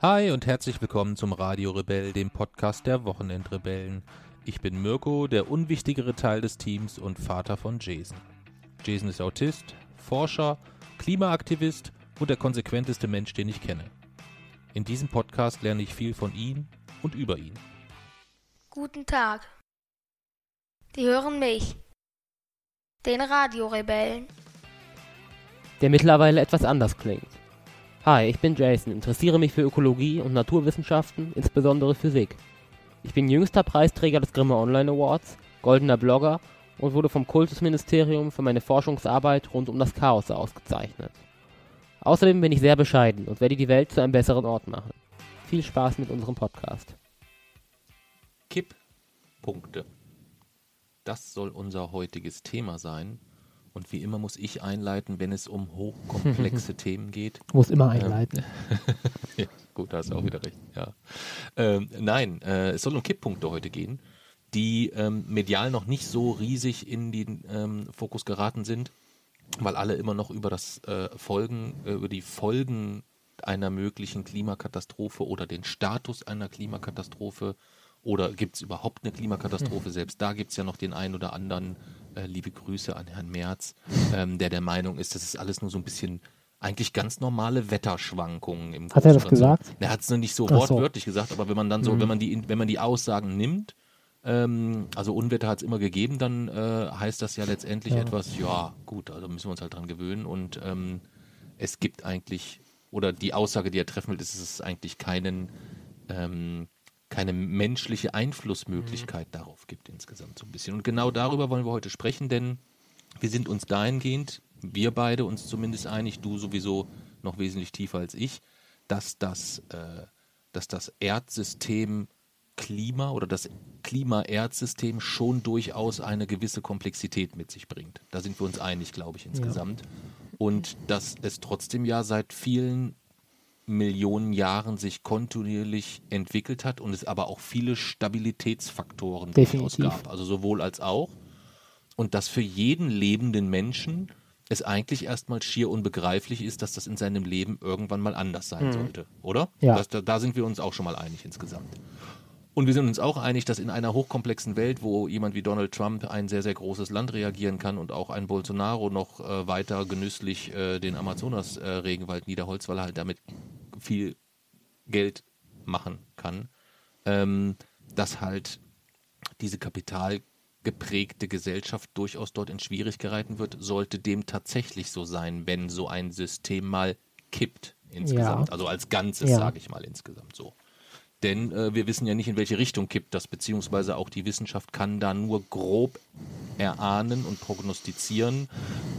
Hi und herzlich willkommen zum Radio Rebell, dem Podcast der Wochenendrebellen. Ich bin Mirko, der unwichtigere Teil des Teams und Vater von Jason. Jason ist Autist, Forscher, Klimaaktivist und der konsequenteste Mensch, den ich kenne. In diesem Podcast lerne ich viel von ihm und über ihn. Guten Tag. Die hören mich, den Radiorebellen. der mittlerweile etwas anders klingt. Hi, ich bin Jason, interessiere mich für Ökologie und Naturwissenschaften, insbesondere Physik. Ich bin jüngster Preisträger des Grimme Online Awards, goldener Blogger und wurde vom Kultusministerium für meine Forschungsarbeit rund um das Chaos ausgezeichnet. Außerdem bin ich sehr bescheiden und werde die Welt zu einem besseren Ort machen. Viel Spaß mit unserem Podcast. Kipppunkte. Das soll unser heutiges Thema sein. Und wie immer muss ich einleiten, wenn es um hochkomplexe Themen geht. Muss immer einleiten. Ja, gut, da hast du auch wieder recht. Ja. Ähm, nein, äh, es soll um Kipppunkte heute gehen, die ähm, medial noch nicht so riesig in den ähm, Fokus geraten sind, weil alle immer noch über das äh, Folgen, äh, über die Folgen einer möglichen Klimakatastrophe oder den Status einer Klimakatastrophe oder gibt es überhaupt eine Klimakatastrophe? Selbst da gibt es ja noch den einen oder anderen, äh, liebe Grüße an Herrn Merz, ähm, der der Meinung ist, das ist alles nur so ein bisschen eigentlich ganz normale Wetterschwankungen im Hat er das gesagt? So. Er hat es noch nicht so Ach so. wortwörtlich gesagt, aber wenn man dann so, Mhm. wenn man die, wenn man die Aussagen nimmt, ähm, also Unwetter hat es immer gegeben, dann äh, heißt das ja letztendlich Ja. etwas, ja gut, also müssen wir uns halt dran gewöhnen und ähm, es gibt eigentlich, oder die Aussage, die er treffen will, ist, dass es eigentlich keinen, ähm, keine menschliche Einflussmöglichkeit darauf gibt insgesamt so ein bisschen. Und genau darüber wollen wir heute sprechen, denn wir sind uns dahingehend, wir beide uns zumindest einig, du sowieso noch wesentlich tiefer als ich, dass das, äh, dass das Erdsystem Klima oder das Klima-Erdsystem schon durchaus eine gewisse Komplexität mit sich bringt. Da sind wir uns einig, glaube ich, insgesamt. Und dass es trotzdem ja seit vielen Millionen Jahren sich kontinuierlich entwickelt hat und es aber auch viele Stabilitätsfaktoren durchaus gab. Also sowohl als auch. Und dass für jeden lebenden Menschen es eigentlich erstmal schier unbegreiflich ist, dass das in seinem Leben irgendwann mal anders sein sollte, oder? Ja. Das, da, da sind wir uns auch schon mal einig insgesamt. Und wir sind uns auch einig, dass in einer hochkomplexen Welt, wo jemand wie Donald Trump ein sehr, sehr großes Land reagieren kann und auch ein Bolsonaro noch äh, weiter genüsslich äh, den Amazonas-Regenwald niederholzt, weil er halt damit viel Geld machen kann, ähm, dass halt diese kapitalgeprägte Gesellschaft durchaus dort in Schwierigkeiten wird, sollte dem tatsächlich so sein, wenn so ein System mal kippt insgesamt. Ja. Also als Ganzes, Ja. sage ich mal insgesamt so. Denn äh, wir wissen ja nicht, in welche Richtung kippt das, beziehungsweise auch die Wissenschaft kann da nur grob erahnen und prognostizieren,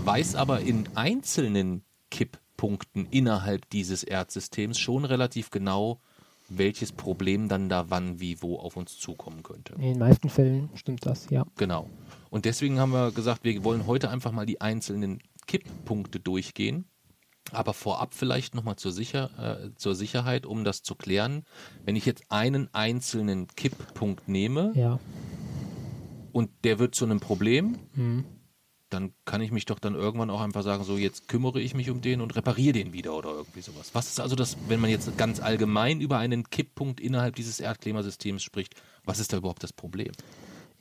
weiß aber in einzelnen Kipppunkten innerhalb dieses Erdsystems schon relativ genau, welches Problem dann da wann, wie, wo auf uns zukommen könnte. In den meisten Fällen stimmt das, ja. Genau. Und deswegen haben wir gesagt, wir wollen heute einfach mal die einzelnen Kipppunkte durchgehen. Aber vorab vielleicht nochmal zur, Sicher äh, zur Sicherheit, um das zu klären. Wenn ich jetzt einen einzelnen Kipppunkt nehme Ja. und der wird zu einem Problem, Mhm. dann kann ich mich doch dann irgendwann auch einfach sagen, so jetzt kümmere ich mich um den und repariere den wieder oder irgendwie sowas. Was ist also das, wenn man jetzt ganz allgemein über einen Kipppunkt innerhalb dieses Erdklimasystems spricht, was ist da überhaupt das Problem?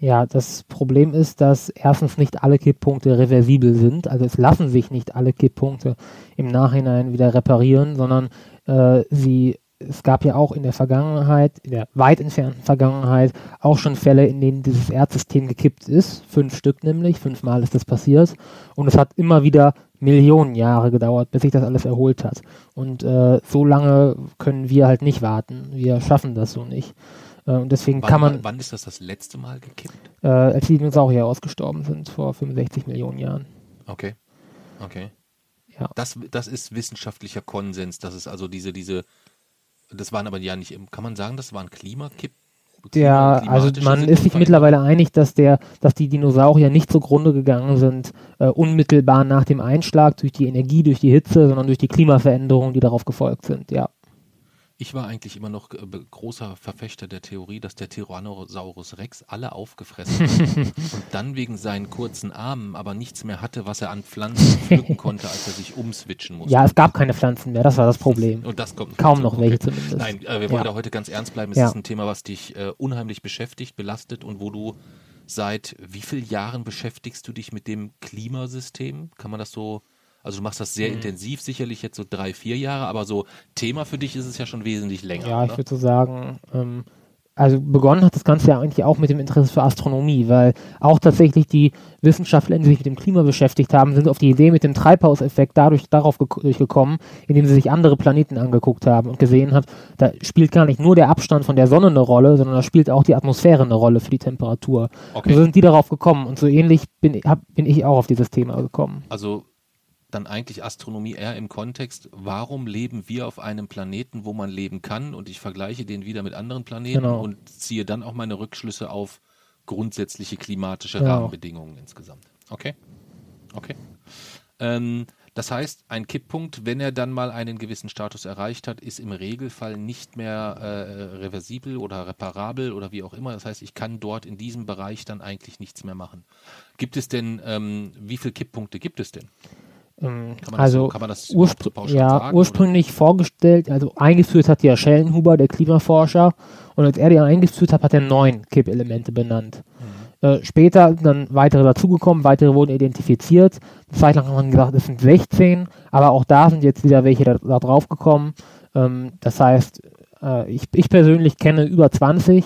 Ja, das Problem ist, dass erstens nicht alle Kipppunkte reversibel sind. Also es lassen sich nicht alle Kipppunkte im Nachhinein wieder reparieren, sondern äh, sie, es gab ja auch in der Vergangenheit, in der weit entfernten Vergangenheit, auch schon Fälle, in denen dieses Erdsystem gekippt ist. Fünf Stück nämlich, fünfmal ist das passiert. Und es hat immer wieder Millionen Jahre gedauert, bis sich das alles erholt hat. Und äh, so lange können wir halt nicht warten. Wir schaffen das so nicht. Äh, und deswegen Wann, kann man wann ist das das letzte Mal gekippt? äh, als die Dinosaurier ausgestorben sind vor 65 Millionen Jahren. Okay. Okay. Ja. Das, das ist wissenschaftlicher Konsens. Das ist also diese, diese, das waren aber ja nicht, kann man sagen, das waren Klimakipp? Der, Klima- also man ist sich mittlerweile einig, dass der, dass die Dinosaurier nicht zugrunde gegangen sind, äh, unmittelbar nach dem Einschlag durch die Energie, durch die Hitze, sondern durch die Klimaveränderungen, die darauf gefolgt sind. Ja, Ich war eigentlich immer noch äh, großer Verfechter der Theorie, dass der Tyrannosaurus Rex alle aufgefressen hat und dann wegen seinen kurzen Armen aber nichts mehr hatte, was er an Pflanzen pflücken konnte, als er sich umswitchen musste. Ja, es gab keine Pflanzen mehr, das war das Problem. Und das kommt Kaum noch welche zumindest. Nein, äh, wir wollen Ja. da heute ganz ernst bleiben. Es Ja. ist ein Thema, was dich äh, unheimlich beschäftigt, belastet und wo du seit wie vielen Jahren beschäftigst du dich mit dem Klimasystem? Kann man das so, also du machst das Mhm. sehr intensiv, sicherlich jetzt so drei, vier Jahre, aber so Thema für dich ist es ja schon wesentlich länger. Ja, ich oder? würde so sagen, ähm, also begonnen hat das Ganze ja eigentlich auch mit dem Interesse für Astronomie, weil auch tatsächlich die Wissenschaftler, die sich mit dem Klima beschäftigt haben, sind auf die Idee mit dem Treibhauseffekt dadurch darauf gek- durchgekommen, indem sie sich andere Planeten angeguckt haben und gesehen haben, da spielt gar nicht nur der Abstand von der Sonne eine Rolle, sondern da spielt auch die Atmosphäre eine Rolle für die Temperatur. Okay. So sind die darauf gekommen und so ähnlich bin, hab, bin ich auch auf dieses Thema gekommen. Also dann eigentlich Astronomie eher im Kontext, warum leben wir auf einem Planeten, wo man leben kann und ich vergleiche den wieder mit anderen Planeten Genau. und ziehe dann auch meine Rückschlüsse auf grundsätzliche klimatische Genau. Rahmenbedingungen insgesamt. Okay. Okay. Ähm, das heißt, ein Kipppunkt, wenn er dann mal einen gewissen Status erreicht hat, ist im Regelfall nicht mehr äh, reversibel oder reparabel oder wie auch immer. Das heißt, ich kann dort in diesem Bereich dann eigentlich nichts mehr machen. Gibt es denn, ähm, wie viele Kipppunkte gibt es denn? Ähm, Kann man das also so- kann man das so urspr pauschal ja, sagen, ursprünglich vorgestellt, also eingeführt hat ja Schellenhuber, der Klimaforscher, und als er die eingeführt hat, hat er neun Kippelemente benannt. Mhm. Äh, später sind dann weitere dazugekommen, weitere wurden identifiziert. Eine Zeit lang hat man gesagt, es sind 16, aber auch da sind jetzt wieder welche da, da drauf gekommen. Ähm, das heißt, äh, ich, ich persönlich kenne über 20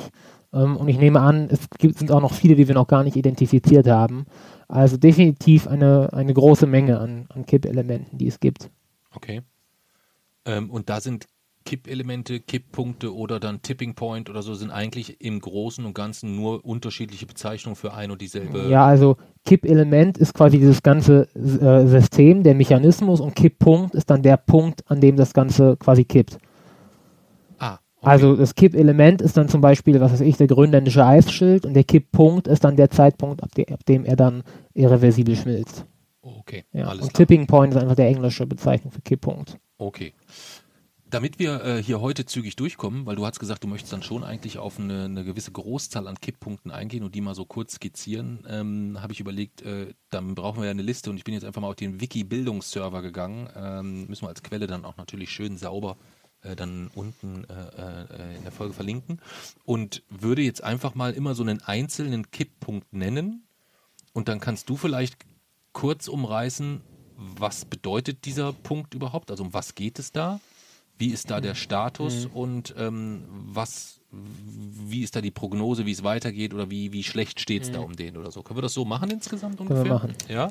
ähm, und ich nehme an, es gibt, sind auch noch viele, die wir noch gar nicht identifiziert haben. Also definitiv eine, eine große Menge an, an Kippelementen, die es gibt. Okay. Ähm, und da sind Kippelemente, Kipppunkte oder dann Tipping Point oder so sind eigentlich im Großen und Ganzen nur unterschiedliche Bezeichnungen für ein und dieselbe. Ja, also Kippelement ist quasi dieses ganze äh, System, der Mechanismus und Kipppunkt ist dann der Punkt, an dem das Ganze quasi kippt. Also das Kippelement ist dann zum Beispiel, was weiß ich, der grönländische Eisschild und der Kipppunkt ist dann der Zeitpunkt, ab, de ab dem er dann irreversibel schmilzt. okay, Ja. alles und klar. Tipping Point ist einfach der englische Bezeichnung für Kipppunkt. Okay. Damit wir äh, hier heute zügig durchkommen, weil du hast gesagt, du möchtest dann schon eigentlich auf eine, eine gewisse Großzahl an Kipppunkten eingehen und die mal so kurz skizzieren, ähm, habe ich überlegt, äh, dann brauchen wir ja eine Liste und ich bin jetzt einfach mal auf den Wiki-Bildungsserver gegangen. Ähm, müssen wir als Quelle dann auch natürlich schön sauber äh, dann unten äh, äh, in der Folge verlinken und würde jetzt einfach mal immer so einen einzelnen Kipppunkt nennen und dann kannst du vielleicht kurz umreißen, was bedeutet dieser Punkt überhaupt? Also um was geht es da? Wie ist da der Status und ähm, was, wie ist da die Prognose, wie es weitergeht oder wie, wie schlecht steht es da um den oder so? Können wir das so machen insgesamt wir ungefähr? machen. Ja.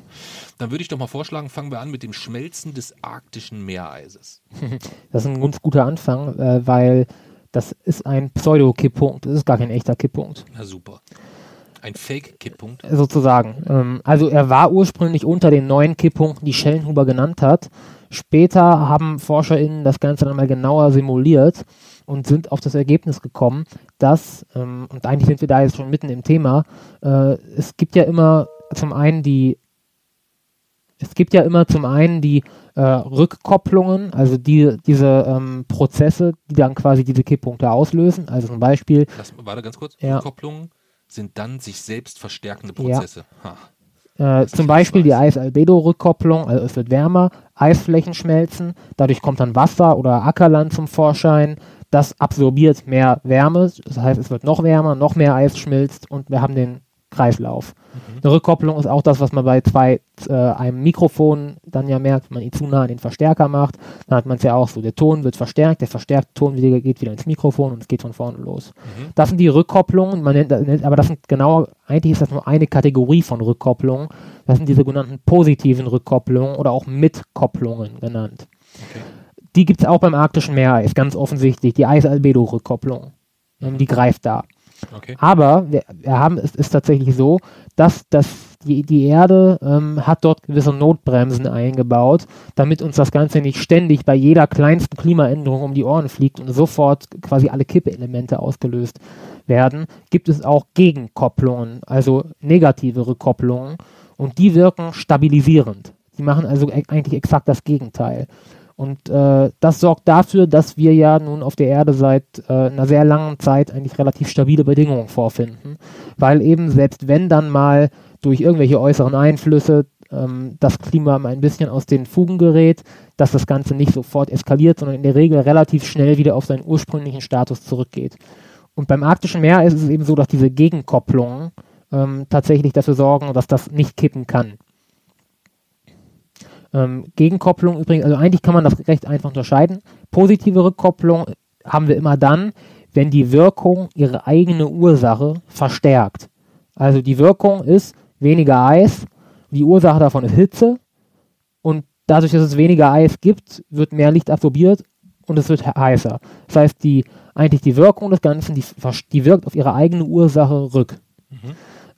Dann würde ich doch mal vorschlagen, fangen wir an mit dem Schmelzen des arktischen Meereises. Das ist ein ganz guter Anfang, äh, weil das ist ein Pseudo-Kipppunkt. Das ist gar kein echter Kipppunkt. Na super. Ein Fake-Kipppunkt. sozusagen. Ähm, also er war ursprünglich unter den neuen Kipppunkten, die Schellenhuber genannt hat. Später haben ForscherInnen das Ganze dann mal genauer simuliert und sind auf das Ergebnis gekommen, dass, ähm, und eigentlich sind wir da jetzt schon mitten im Thema, äh, es gibt ja immer zum einen die es gibt ja immer zum einen die äh, Rückkopplungen, also die, diese ähm, Prozesse, die dann quasi diese Kipppunkte auslösen. Also zum Beispiel Das, warte ganz kurz. Ja. Rückkopplungen sind dann sich selbst verstärkende Ja. Prozesse. Ha. Äh, zum Beispiel die Eis-Albedo-Rückkopplung, also es wird wärmer, Eisflächen schmelzen, dadurch kommt dann Wasser oder Ackerland zum Vorschein, das absorbiert mehr Wärme, das heißt es wird noch wärmer, noch mehr Eis schmilzt und wir haben den Kreislauf. Eine Rückkopplung ist auch das, was man bei zwei, äh, einem Mikrofon dann ja merkt, wenn man ihn zu nah an den Verstärker macht, dann hat man es ja auch so, der Ton wird verstärkt, der verstärkte Ton wieder, geht wieder ins Mikrofon und es geht von vorne los. Das sind die Rückkopplungen, man nennt, aber das sind genau, eigentlich ist das nur eine Kategorie von Rückkopplungen. Das sind die sogenannten positiven Rückkopplungen oder auch Mitkopplungen genannt. Okay. Die gibt es auch beim arktischen Meereis, ganz offensichtlich, die Eis-Albedo-Rückkopplung. Die greift da. Okay. Aber wir, wir haben, es ist tatsächlich so, dass, dass die, die Erde ähm, hat dort gewisse Notbremsen eingebaut, damit uns das Ganze nicht ständig bei jeder kleinsten Klimaänderung um die Ohren fliegt und sofort quasi alle Kippelemente ausgelöst werden, gibt es auch Gegenkopplungen, also negative Rückkopplungen und die wirken stabilisierend. Die machen also e- eigentlich exakt das Gegenteil. Und äh, das sorgt dafür, dass wir ja nun auf der Erde seit äh, einer sehr langen Zeit eigentlich relativ stabile Bedingungen vorfinden, weil eben selbst wenn dann mal durch irgendwelche äußeren Einflüsse ähm, das Klima mal ein bisschen aus den Fugen gerät, dass das Ganze nicht sofort eskaliert, sondern in der Regel relativ schnell wieder auf seinen ursprünglichen Status zurückgeht. Und beim arktischen Meer ist es eben so, dass diese Gegenkopplungen ähm, tatsächlich dafür sorgen, dass das nicht kippen kann. Ähm, Gegenkopplung übrigens, also eigentlich kann man das recht einfach unterscheiden. Positive Rückkopplung haben wir immer dann, wenn die Wirkung ihre eigene Ursache verstärkt. Also die Wirkung ist weniger Eis, die Ursache davon ist Hitze und dadurch, dass es weniger Eis gibt, wird mehr Licht absorbiert und es wird heißer. Das heißt, die, eigentlich die Wirkung des Ganzen, die, die wirkt auf ihre eigene Ursache rück. Mhm.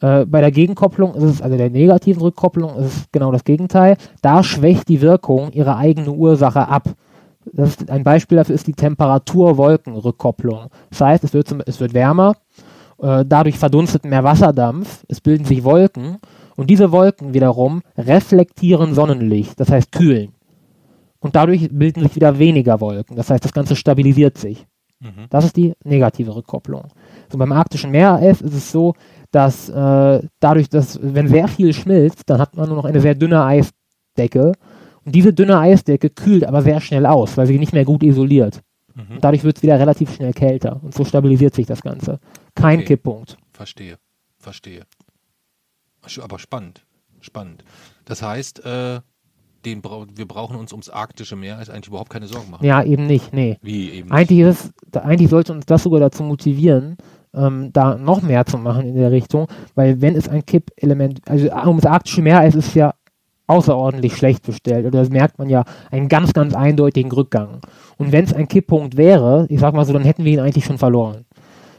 Äh, bei der Gegenkopplung ist es, also der negativen Rückkopplung, ist es genau das Gegenteil. Da schwächt die Wirkung ihre eigene Ursache ab. Ist, ein Beispiel dafür ist die Temperatur-Wolken-Rückkopplung. Das heißt, es wird, zum, es wird wärmer, äh, dadurch verdunstet mehr Wasserdampf, es bilden sich Wolken und diese Wolken wiederum reflektieren Sonnenlicht, das heißt kühlen. Und dadurch bilden sich wieder weniger Wolken, das heißt, das Ganze stabilisiert sich. Mhm. Das ist die negative Rückkopplung. So beim arktischen Meereis ist es so, dass äh, dadurch, dass wenn sehr viel schmilzt, dann hat man nur noch eine sehr dünne Eisdecke. Und diese dünne Eisdecke kühlt aber sehr schnell aus, weil sie nicht mehr gut isoliert. Mhm. Und dadurch wird es wieder relativ schnell kälter. Und so stabilisiert sich das Ganze. Kein okay. Kipppunkt. Verstehe, verstehe. Aber spannend, spannend. Das heißt, äh, den bra wir brauchen uns ums arktische Meer eigentlich überhaupt keine Sorgen machen. Ja, eben nicht, nee. Wie eben? Eigentlich, ist es, eigentlich sollte uns das sogar dazu motivieren, ähm, da noch mehr zu machen in der Richtung, weil wenn es ein Kippelement, also ums arktische Meer ist es ja außerordentlich schlecht bestellt. Oder das merkt man ja einen ganz, ganz eindeutigen Rückgang. Und wenn es ein Kipppunkt wäre, ich sag mal so, dann hätten wir ihn eigentlich schon verloren.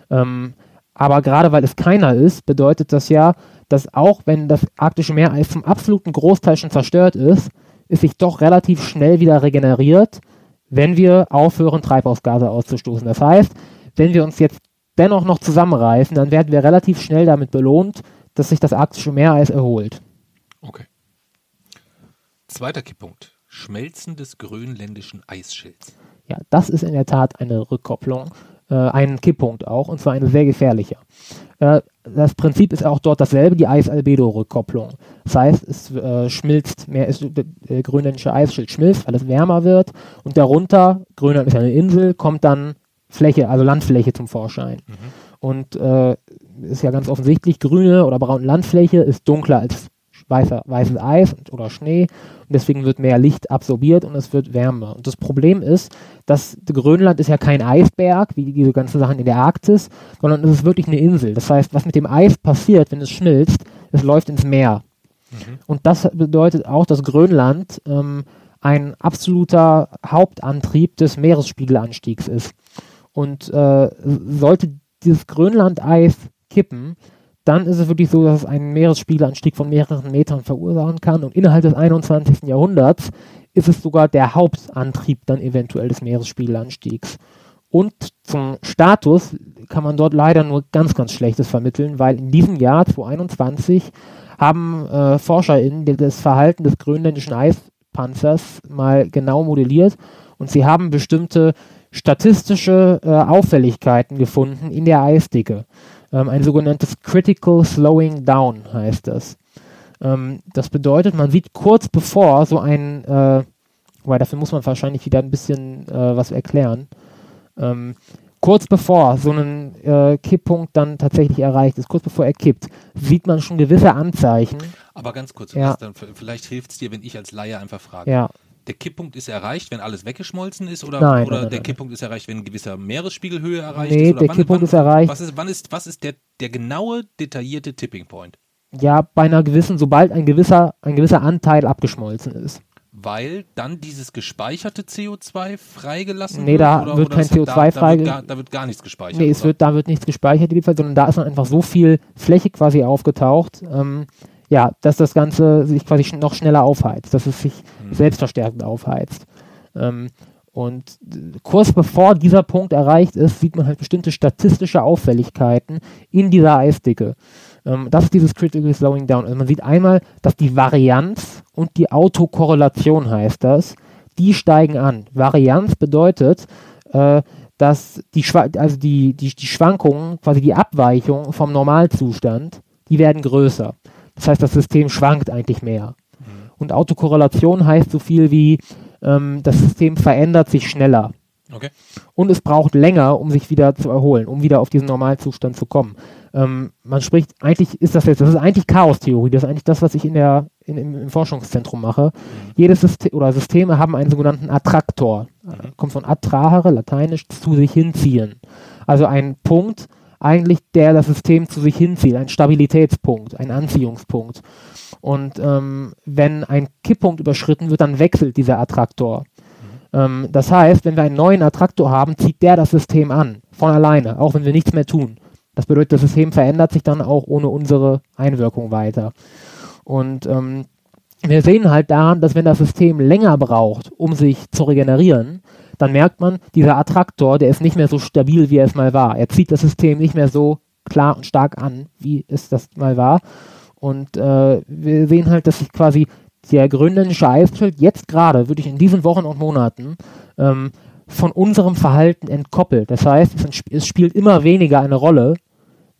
Ähm, aber gerade weil es keiner ist, bedeutet das ja, dass auch wenn das arktische Meereis zum absoluten Großteil schon zerstört ist, es sich doch relativ schnell wieder regeneriert, wenn wir aufhören, Treibhausgase auszustoßen. Das heißt, wenn wir uns jetzt dennoch noch zusammenreißen, dann werden wir relativ schnell damit belohnt, dass sich das arktische Meereis erholt. Okay. Zweiter Kipppunkt. Schmelzen des grönländischen Eisschilds. Ja, das ist in der Tat eine Rückkopplung, äh, ein Kipppunkt auch, und zwar eine sehr gefährliche. Äh, das Prinzip ist auch dort dasselbe, die Eis-Albedo-Rückkopplung. Das heißt, es äh, schmilzt mehr, ist, der grönländische Eisschild schmilzt, weil es wärmer wird und darunter, Grönland ist eine Insel, kommt dann Fläche, also Landfläche zum Vorschein. Mhm. Und äh, ist ja ganz offensichtlich, grüne oder braune Landfläche ist dunkler als weißer, weißes Eis oder Schnee und deswegen wird mehr Licht absorbiert und es wird wärmer. Und das Problem ist, dass Grönland ist ja kein Eisberg, wie diese ganzen Sachen in der Arktis, sondern es ist wirklich eine Insel. Das heißt, was mit dem Eis passiert, wenn es schmilzt, es läuft ins Meer. Mhm. Und das bedeutet auch, dass Grönland ähm, ein absoluter Hauptantrieb des Meeresspiegelanstiegs ist. Und äh, sollte dieses Grönlandeis kippen, dann ist es wirklich so, dass es einen Meeresspiegelanstieg von mehreren Metern verursachen kann. Und innerhalb des 21. Jahrhunderts ist es sogar der Hauptantrieb dann eventuell des Meeresspiegelanstiegs. Und zum Status kann man dort leider nur ganz, ganz Schlechtes vermitteln, weil in diesem Jahr 2021 haben äh, ForscherInnen das Verhalten des grönländischen Eispanzers mal genau modelliert und sie haben bestimmte statistische äh, Auffälligkeiten gefunden in der Eisdicke. Ähm, ein sogenanntes Critical Slowing Down heißt das. Ähm, das bedeutet, man sieht kurz bevor so ein, äh, weil dafür muss man wahrscheinlich wieder ein bisschen äh, was erklären, ähm, kurz bevor so ein äh, Kipppunkt dann tatsächlich erreicht ist, kurz bevor er kippt, sieht man schon gewisse Anzeichen. Aber ganz kurz, ja. dann, vielleicht hilft es dir, wenn ich als Laie einfach frage. Ja der Kipppunkt ist erreicht, wenn alles weggeschmolzen ist oder, nein, oder nein, der nein. Kipppunkt ist erreicht, wenn ein gewisser Meeresspiegelhöhe erreicht nee, ist? Oder der wann, Kipppunkt wann, ist erreicht. Was ist, wann ist, was ist der, der genaue, detaillierte Tipping Point? Ja, bei einer gewissen, sobald ein gewisser, ein gewisser Anteil abgeschmolzen ist. Weil dann dieses gespeicherte CO2 freigelassen nee, wird? da oder, wird oder kein CO2 da, frei. Da wird, gar, da wird gar nichts gespeichert. Nee, es wird, da wird nichts gespeichert, sondern da ist dann einfach so viel Fläche quasi aufgetaucht, ähm, ja, dass das Ganze sich quasi noch schneller aufheizt, dass es sich hm. selbstverstärkend aufheizt. Ähm, und kurz bevor dieser Punkt erreicht ist, sieht man halt bestimmte statistische Auffälligkeiten in dieser Eisdicke. Ähm, das ist dieses Critical Slowing Down. Also man sieht einmal, dass die Varianz und die Autokorrelation heißt das, die steigen an. Varianz bedeutet, äh, dass die, also die, die, die Schwankungen, quasi die Abweichung vom Normalzustand, die werden größer. Das heißt, das System schwankt eigentlich mehr. Mhm. Und Autokorrelation heißt so viel wie, ähm, das System verändert sich schneller. Okay. Und es braucht länger, um sich wieder zu erholen, um wieder auf diesen Normalzustand zu kommen. Ähm, man spricht, eigentlich ist das jetzt, das ist eigentlich Chaostheorie, das ist eigentlich das, was ich in der, in, im, im, Forschungszentrum mache. Mhm. Jedes System oder Systeme haben einen sogenannten Attraktor. Mhm. Kommt von attrahere, lateinisch, zu sich hinziehen. Also ein Punkt, eigentlich, der das System zu sich hinzieht, ein Stabilitätspunkt, ein Anziehungspunkt. Und ähm, wenn ein Kipppunkt überschritten wird, dann wechselt dieser Attraktor. Mhm. Ähm, das heißt, wenn wir einen neuen Attraktor haben, zieht der das System an, von alleine, auch wenn wir nichts mehr tun. Das bedeutet, das System verändert sich dann auch ohne unsere Einwirkung weiter. Und ähm, wir sehen halt daran, dass wenn das System länger braucht, um sich zu regenerieren, dann merkt man, dieser Attraktor, der ist nicht mehr so stabil, wie er es mal war. Er zieht das System nicht mehr so klar und stark an, wie es das mal war. Und äh, wir sehen halt, dass sich quasi der grönländische Eisschild jetzt gerade, wirklich in diesen Wochen und Monaten, ähm, von unserem Verhalten entkoppelt. Das heißt, es, es, spielt immer weniger eine Rolle,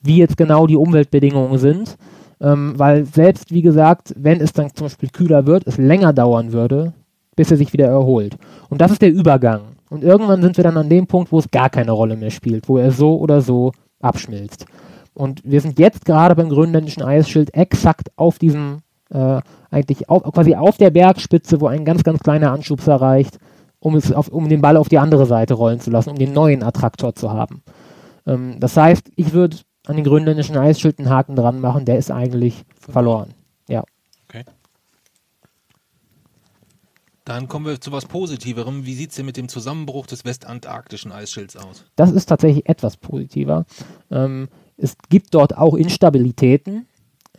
wie jetzt genau die Umweltbedingungen sind, ähm, weil selbst, wie gesagt, wenn es dann zum Beispiel kühler wird, es länger dauern würde, bis er sich wieder erholt. Und das ist der Übergang. Und irgendwann sind wir dann an dem Punkt, wo es gar keine Rolle mehr spielt, wo er so oder so abschmilzt. Und wir sind jetzt gerade beim grönländischen Eisschild exakt auf diesem, äh, eigentlich auf, quasi auf der Bergspitze, wo ein ganz, ganz kleiner Anschubs erreicht, um, es auf, um den Ball auf die andere Seite rollen zu lassen, um den neuen Attraktor zu haben. Ähm, das heißt, ich würde an den grönländischen Eisschild einen Haken dran machen, der ist eigentlich verloren. Ja. Okay. Dann kommen wir zu was Positiverem. Wie sieht es denn mit dem Zusammenbruch des westantarktischen Eisschilds aus? Das ist tatsächlich etwas positiver. Ähm, es gibt dort auch Instabilitäten.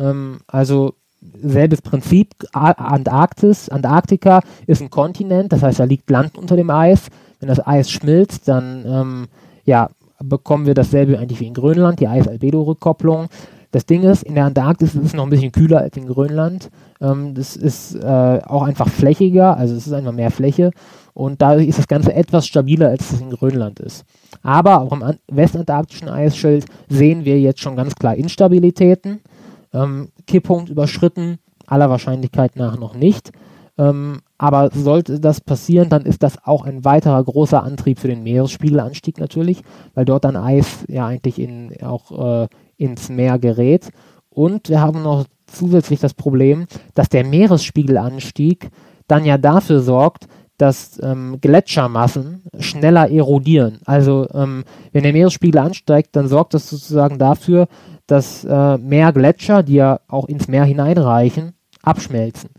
Ähm, also selbes Prinzip, Antarktis, Antarktika ist ein Kontinent, das heißt, da liegt Land unter dem Eis. Wenn das Eis schmilzt, dann ähm, ja, bekommen wir dasselbe eigentlich wie in Grönland, die Eis-Albedo-Rückkopplung. Das Ding ist, in der Antarktis ist es noch ein bisschen kühler als in Grönland. Ähm, das ist äh, auch einfach flächiger, also es ist einfach mehr Fläche und dadurch ist das Ganze etwas stabiler, als es in Grönland ist. Aber auch im westantarktischen Eisschild sehen wir jetzt schon ganz klar Instabilitäten. Ähm, Kipppunkt überschritten, aller Wahrscheinlichkeit nach noch nicht. Ähm, aber sollte das passieren, dann ist das auch ein weiterer großer Antrieb für den Meeresspiegelanstieg natürlich, weil dort dann Eis ja eigentlich in, auch äh, ins Meer gerät. Und wir haben noch zusätzlich das Problem, dass der Meeresspiegelanstieg dann ja dafür sorgt, dass ähm, Gletschermassen schneller erodieren. Also ähm, wenn der Meeresspiegel ansteigt, dann sorgt das sozusagen dafür, dass äh, mehr Gletscher, die ja auch ins Meer hineinreichen, abschmelzen.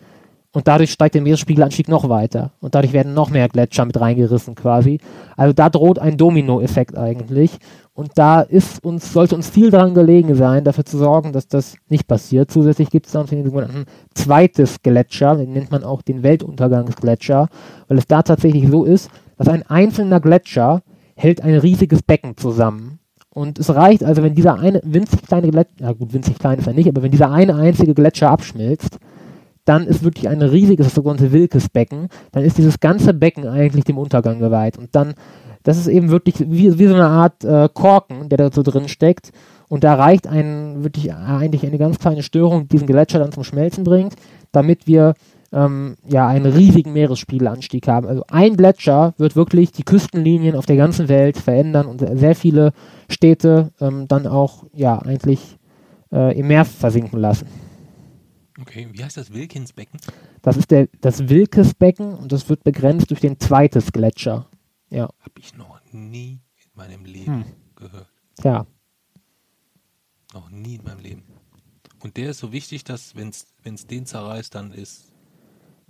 Und dadurch steigt der Meeresspiegelanstieg noch weiter. Und dadurch werden noch mehr Gletscher mit reingerissen quasi. Also da droht ein Dominoeffekt eigentlich. Und da ist uns, sollte uns viel daran gelegen sein, dafür zu sorgen, dass das nicht passiert. Zusätzlich gibt es dann den sogenannten zweites Gletscher, den nennt man auch den Weltuntergangsgletscher, weil es da tatsächlich so ist, dass ein einzelner Gletscher hält ein riesiges Becken zusammen. Und es reicht also, wenn dieser eine winzig kleine Gletscher, ja gut, winzig klein ist er nicht, aber wenn dieser eine einzige Gletscher abschmilzt, dann ist wirklich ein riesiges, sogenannte Wilkesbecken, dann ist dieses ganze Becken eigentlich dem Untergang geweiht. Und dann, das ist eben wirklich wie, wie so eine Art äh, Korken, der da so drin steckt. Und da reicht ein, wirklich eigentlich eine ganz kleine Störung, die diesen Gletscher dann zum Schmelzen bringt, damit wir ähm, ja einen riesigen Meeresspiegelanstieg haben. Also ein Gletscher wird wirklich die Küstenlinien auf der ganzen Welt verändern und sehr viele Städte ähm, dann auch ja eigentlich äh, im Meer versinken lassen. Okay, wie heißt das Wilkinsbecken? Das ist der, das Wilkesbecken und das wird begrenzt durch den zweites Gletscher. Ja. Habe ich noch nie in meinem Leben hm. gehört. Ja. Noch nie in meinem Leben. Und der ist so wichtig, dass wenn es den zerreißt, dann ist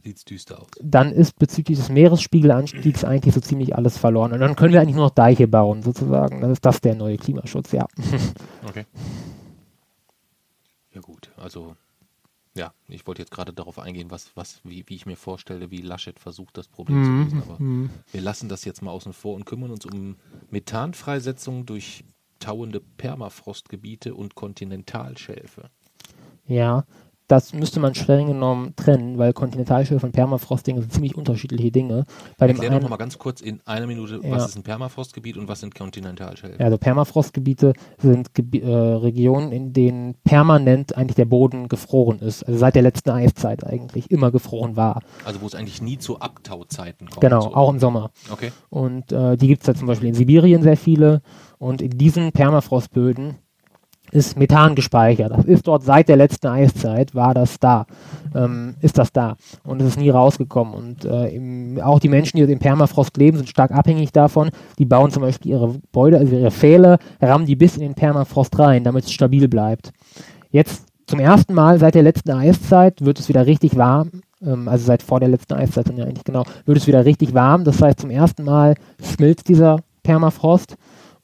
sieht es düster aus. Dann ist bezüglich des Meeresspiegelanstiegs eigentlich so ziemlich alles verloren. Und dann können wir eigentlich nur noch Deiche bauen, sozusagen. Dann ist das der neue Klimaschutz, ja. Okay. Ja gut, also ja, ich wollte jetzt gerade darauf eingehen, was, was, wie, wie ich mir vorstelle, wie Laschet versucht, das Problem zu mhm, lösen. Aber mm. wir lassen das jetzt mal außen vor und kümmern uns um Methanfreisetzung durch tauende Permafrostgebiete und Kontinentalschelfe. Ja, das müsste man streng genommen trennen, weil Kontinentalschilf und Permafrostdinge sind ziemlich unterschiedliche Dinge. Bei Erklär doch nochmal ganz kurz in einer Minute, ja. was ist ein Permafrostgebiet und was sind Kontinentalschelf? Ja, also Permafrostgebiete sind Gebi äh, Regionen, in denen permanent eigentlich der Boden gefroren ist. Also seit der letzten Eiszeit eigentlich immer gefroren war. Also wo es eigentlich nie zu Abtauzeiten kommt. Genau, so. auch im Sommer. Okay. Und äh, die gibt es ja zum Beispiel in Sibirien sehr viele. Und in diesen Permafrostböden ist Methan gespeichert. Das ist dort seit der letzten Eiszeit, war das da, ähm, ist das da und es ist nie rausgekommen. Und äh, im, auch die Menschen, die im Permafrost leben, sind stark abhängig davon. Die bauen zum Beispiel ihre Gebäude, also ihre Pfähle, rammen die bis in den Permafrost rein, damit es stabil bleibt. Jetzt zum ersten Mal seit der letzten Eiszeit wird es wieder richtig warm. Ähm, also seit vor der letzten Eiszeit ja eigentlich genau, wird es wieder richtig warm. Das heißt, zum ersten Mal schmilzt dieser Permafrost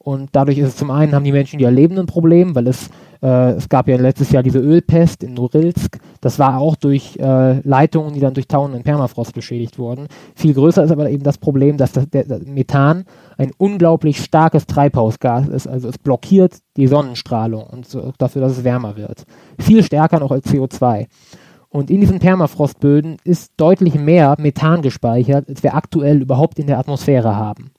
und dadurch ist es zum einen, haben die Menschen, die erleben ein Problem, weil es, äh, es gab ja letztes Jahr diese Ölpest in Norilsk. Das war auch durch äh, Leitungen, die dann durch tauenden Permafrost beschädigt wurden. Viel größer ist aber eben das Problem, dass das, der, das Methan ein unglaublich starkes Treibhausgas ist. Also es blockiert die Sonnenstrahlung und so, dafür, dass es wärmer wird. Viel stärker noch als CO2. Und in diesen Permafrostböden ist deutlich mehr Methan gespeichert, als wir aktuell überhaupt in der Atmosphäre haben.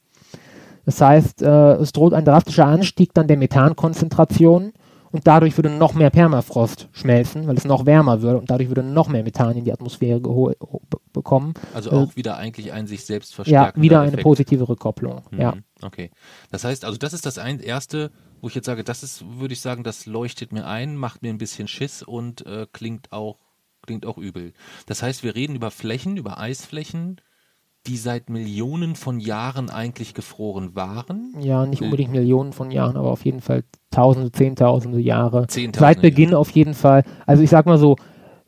Das heißt, äh, es droht ein drastischer Anstieg dann der Methankonzentration und dadurch würde noch mehr Permafrost schmelzen, weil es noch wärmer würde und dadurch würde noch mehr Methan in die Atmosphäre bekommen. Also auch äh, wieder eigentlich ein sich selbst verstärken. Ja, wieder eine positive Rückkopplung. Mhm. Ja. Okay. Das heißt, also das ist das ein, erste, wo ich jetzt sage, das ist, würde ich sagen, das leuchtet mir ein, macht mir ein bisschen Schiss und äh, klingt auch klingt auch übel. Das heißt, wir reden über Flächen, über Eisflächen, die seit Millionen von Jahren eigentlich gefroren waren. Ja, nicht unbedingt Millionen von Jahren, aber auf jeden Fall Tausende, Zehntausende Jahre. Zehntausende seit Beginn Jahre. auf jeden Fall. Also ich sag mal so,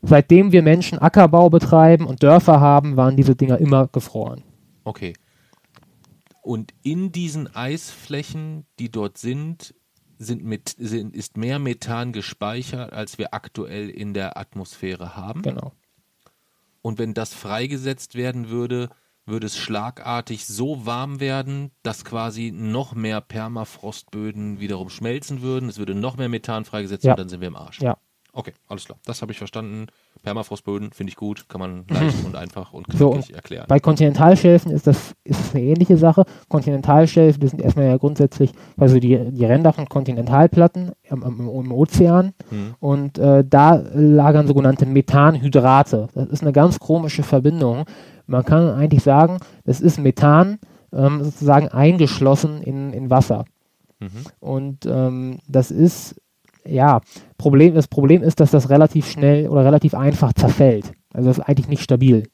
seitdem wir Menschen Ackerbau betreiben und Dörfer haben, waren diese Dinger immer gefroren. Okay. Und in diesen Eisflächen, die dort sind, sind mit, sind, ist mehr Methan gespeichert, als wir aktuell in der Atmosphäre haben. Genau. Und wenn das freigesetzt werden würde, würde es schlagartig so warm werden, dass quasi noch mehr Permafrostböden wiederum schmelzen würden. Es würde noch mehr Methan freigesetzt ja. und dann sind wir im Arsch. Ja. Okay, alles klar. Das habe ich verstanden. Permafrostböden finde ich gut, kann man leicht und einfach und so, und erklären. Bei Kontinentalschelfen ist das ist eine ähnliche Sache. Kontinentalschelfen, das sind erstmal ja grundsätzlich also die, die Ränder von Kontinentalplatten im, im, im Ozean hm. und äh, da lagern sogenannte Methanhydrate. Das ist eine ganz komische Verbindung. Man kann eigentlich sagen, das ist Methan ähm, sozusagen eingeschlossen in, in Wasser. Mhm. Und ähm, das ist, ja, Problem, das Problem ist, dass das relativ schnell oder relativ einfach zerfällt. Also das ist eigentlich nicht stabil.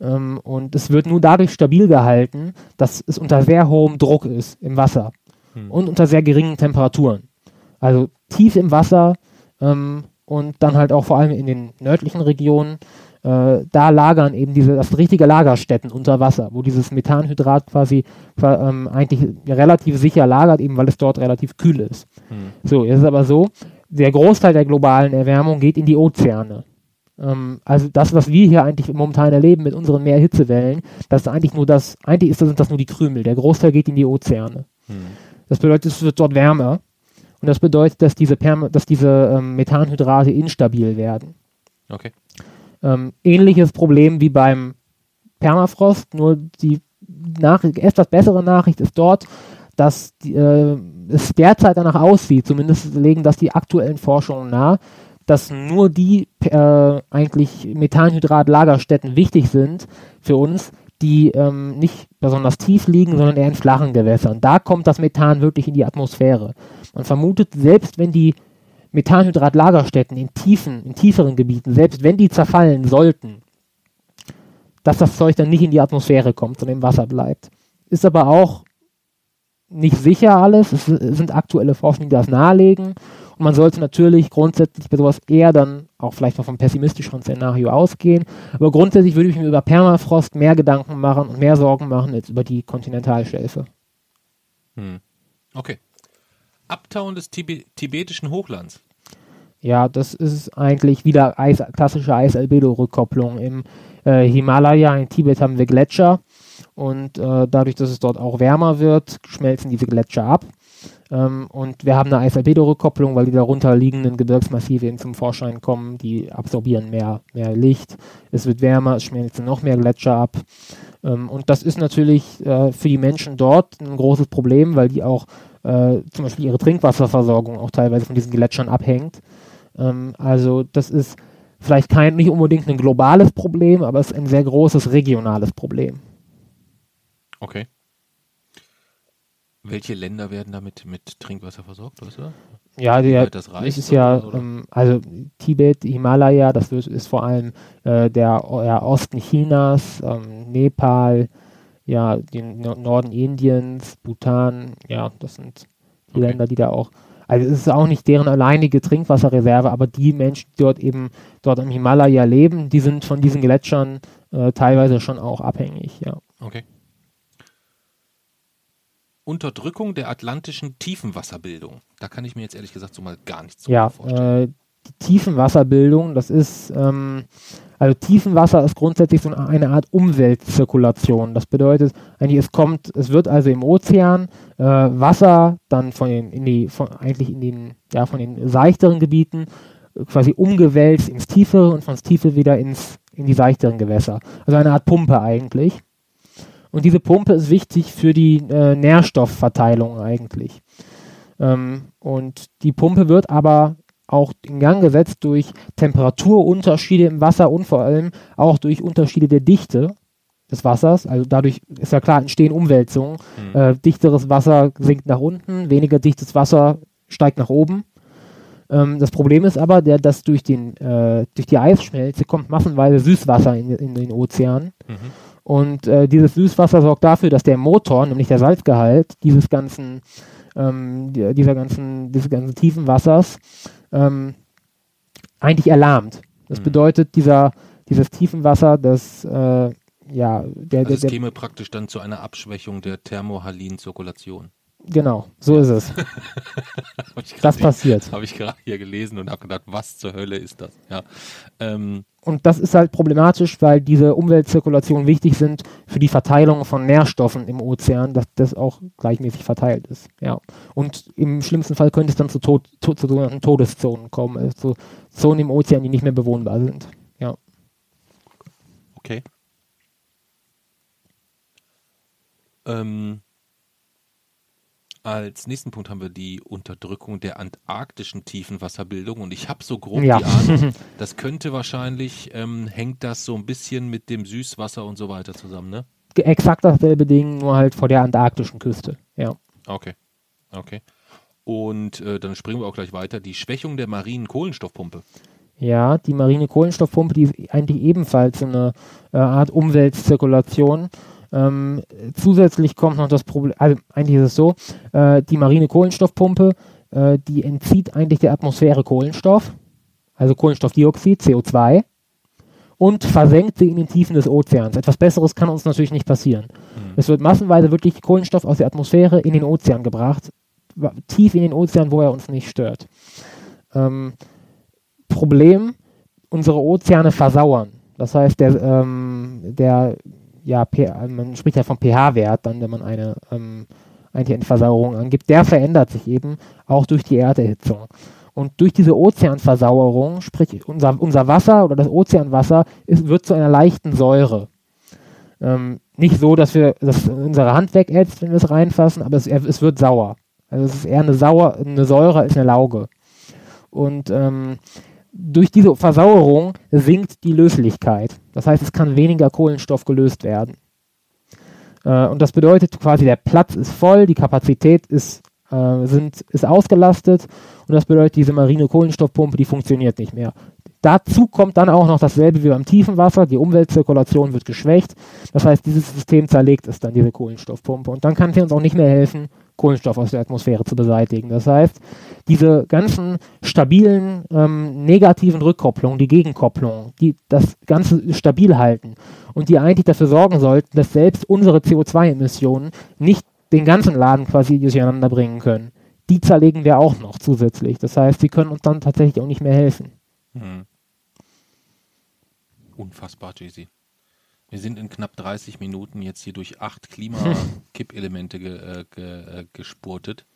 Ähm, und es wird nur dadurch stabil gehalten, dass es unter sehr hohem Druck ist im Wasser mhm. und unter sehr geringen Temperaturen. Also tief im Wasser ähm, und dann halt auch vor allem in den nördlichen Regionen äh, da lagern eben diese, das richtige Lagerstätten unter Wasser, wo dieses Methanhydrat quasi ähm, eigentlich relativ sicher lagert, eben weil es dort relativ kühl ist. Hm. So, jetzt ist aber so, der Großteil der globalen Erwärmung geht in die Ozeane. Ähm, also das, was wir hier eigentlich momentan erleben mit unseren Meerhitzewellen, das ist eigentlich nur das, eigentlich ist das, sind das nur die Krümel. Der Großteil geht in die Ozeane. Hm. Das bedeutet, es wird dort wärmer. Und das bedeutet, dass diese, Perma, dass diese ähm, Methanhydrate instabil werden. Okay. Ähm, ähnliches Problem wie beim Permafrost, nur die Nachricht, etwas bessere Nachricht ist dort, dass die, äh, es derzeit danach aussieht, zumindest legen das die aktuellen Forschungen nahe, dass nur die äh, eigentlich Methanhydrat-Lagerstätten wichtig sind für uns, die ähm, nicht besonders tief liegen, sondern eher in flachen Gewässern. Da kommt das Methan wirklich in die Atmosphäre. Man vermutet, selbst wenn die Methanhydrat-Lagerstätten in tiefen, in tieferen Gebieten, selbst wenn die zerfallen sollten, dass das Zeug dann nicht in die Atmosphäre kommt, sondern im Wasser bleibt. Ist aber auch nicht sicher alles. Es sind aktuelle Forschungen, die das nahelegen. Und man sollte natürlich grundsätzlich bei sowas eher dann auch vielleicht noch vom pessimistischeren Szenario ausgehen. Aber grundsätzlich würde ich mir über Permafrost mehr Gedanken machen und mehr Sorgen machen als über die Kontinentalschelfe. Hm. Okay. Abtauen des Tib tibetischen Hochlands. Ja, das ist eigentlich wieder Eis, klassische Eis-Albedo-Rückkopplung. Im äh, Himalaya in Tibet haben wir Gletscher Und äh, dadurch, dass es dort auch wärmer wird, schmelzen diese Gletscher ab. Ähm, und wir haben eine Eis-Albedo-Rückkopplung, weil die darunter liegenden Gebirgsmassive eben zum Vorschein kommen. Die absorbieren mehr, mehr Licht. Es wird wärmer, es schmelzen noch mehr Gletscher ab. Ähm, und das ist natürlich äh, für die Menschen dort ein großes Problem, weil die auch äh, zum Beispiel ihre Trinkwasserversorgung auch teilweise von diesen Gletschern abhängt. Ähm, also das ist vielleicht kein, nicht unbedingt ein globales Problem, aber es ist ein sehr großes regionales Problem. Okay. Welche Länder werden damit mit Trinkwasser versorgt, weißt du? Ja, der, das, das ist ja, ähm, also Tibet, Himalaya, das ist vor allem äh, der, der, Osten Chinas, ähm, Nepal, ja, den Norden Indiens, Bhutan, ja, das sind die okay. Länder, die da auch, also es ist auch nicht deren alleinige Trinkwasserreserve, aber die Menschen, die dort eben dort im Himalaya leben, die sind von diesen Gletschern äh, teilweise schon auch abhängig, ja. Okay. Unterdrückung der atlantischen Tiefenwasserbildung. Da kann ich mir jetzt ehrlich gesagt so mal gar nichts ja, vorstellen. Äh, die Tiefenwasserbildung, das ist, ähm, also Tiefenwasser ist grundsätzlich so eine Art Umweltzirkulation. Das bedeutet, eigentlich es kommt, es wird also im Ozean äh, Wasser dann von den, in die, von, eigentlich in den, ja, von den seichteren Gebieten äh, quasi umgewälzt ins Tiefere und von Tiefe wieder ins, in die seichteren Gewässer. Also eine Art Pumpe eigentlich. Und diese Pumpe ist wichtig für die äh, Nährstoffverteilung eigentlich. Ähm, und die Pumpe wird aber auch in Gang gesetzt durch Temperaturunterschiede im Wasser und vor allem auch durch Unterschiede der Dichte des Wassers. Also dadurch ist ja klar, entstehen Umwälzungen. Mhm. Äh, dichteres Wasser sinkt nach unten, weniger dichtes Wasser steigt nach oben. Ähm, das Problem ist aber, der, dass durch, den, äh, durch die Eisschmelze kommt massenweise Süßwasser in, in den Ozean. Mhm. Und äh, dieses Süßwasser sorgt dafür, dass der Motor, nämlich der Salzgehalt dieses ganzen, ähm, dieser ganzen, dieses ganzen tiefen Wassers, ähm, eigentlich erlahmt. Das mhm. bedeutet, dieser, dieses Tiefenwasser, das äh, ja, der, also es der, käme praktisch dann zu einer Abschwächung der thermohalinen Zirkulation. Genau, so ist es. das passiert. Habe ich gerade hier gelesen und habe gedacht, was zur Hölle ist das? Ja. Ähm, und das ist halt problematisch, weil diese Umweltzirkulationen wichtig sind für die Verteilung von Nährstoffen im Ozean, dass das auch gleichmäßig verteilt ist. Ja. Und im schlimmsten Fall könnte es dann zu, Tod, zu, zu sogenannten Todeszonen kommen, also Zonen im Ozean, die nicht mehr bewohnbar sind. Ja. Okay. Ähm, als nächsten Punkt haben wir die Unterdrückung der antarktischen Tiefenwasserbildung und ich habe so grob ja. die Ahnung, das könnte wahrscheinlich, ähm, hängt das so ein bisschen mit dem Süßwasser und so weiter zusammen, ne? Exakt dasselbe Ding, nur halt vor der antarktischen Küste, ja. Okay, okay. Und äh, dann springen wir auch gleich weiter. Die Schwächung der marinen Kohlenstoffpumpe. Ja, die marine Kohlenstoffpumpe, die ist eigentlich ebenfalls eine äh, Art Umweltzirkulation. Ähm, zusätzlich kommt noch das Problem, also eigentlich ist es so, äh, die marine Kohlenstoffpumpe, äh, die entzieht eigentlich der Atmosphäre Kohlenstoff, also Kohlenstoffdioxid, CO2, und versenkt sie in den Tiefen des Ozeans. Etwas Besseres kann uns natürlich nicht passieren. Mhm. Es wird massenweise wirklich Kohlenstoff aus der Atmosphäre in den Ozean gebracht, tief in den Ozean, wo er uns nicht stört. Ähm, Problem, unsere Ozeane versauern. Das heißt, der, ähm, der ja, also man spricht ja vom pH-Wert dann, wenn man eine ähm, eigentlich eine Versauerung angibt, der verändert sich eben auch durch die Erderhitzung. Und durch diese Ozeanversauerung, sprich unser, unser Wasser oder das Ozeanwasser, ist, wird zu einer leichten Säure. Ähm, nicht so, dass wir dass unsere Hand wegätzt, wenn wir es reinfassen, aber es, es, wird sauer. Also es ist eher eine, Sauer, eine Säure als eine Lauge. Und ähm, durch diese Versauerung sinkt die Löslichkeit. Das heißt, es kann weniger Kohlenstoff gelöst werden. Äh, und das bedeutet quasi, der Platz ist voll, die Kapazität ist, äh, sind, ist ausgelastet und das bedeutet, diese marine Kohlenstoffpumpe, die funktioniert nicht mehr. Dazu kommt dann auch noch dasselbe wie beim tiefen Wasser, die Umweltzirkulation wird geschwächt. Das heißt, dieses System zerlegt es dann, diese Kohlenstoffpumpe. Und dann kann sie uns auch nicht mehr helfen, Kohlenstoff aus der Atmosphäre zu beseitigen. Das heißt, diese ganzen stabilen ähm, negativen Rückkopplungen, die Gegenkopplungen, die das Ganze stabil halten und die eigentlich dafür sorgen sollten, dass selbst unsere CO2-Emissionen nicht den ganzen Laden quasi durcheinander bringen können, die zerlegen wir auch noch zusätzlich. Das heißt, sie können uns dann tatsächlich auch nicht mehr helfen. Hm. Unfassbar, Jay-Z. Wir sind in knapp 30 Minuten jetzt hier durch acht Klimakippelemente ge, äh, ge, äh, gespurtet,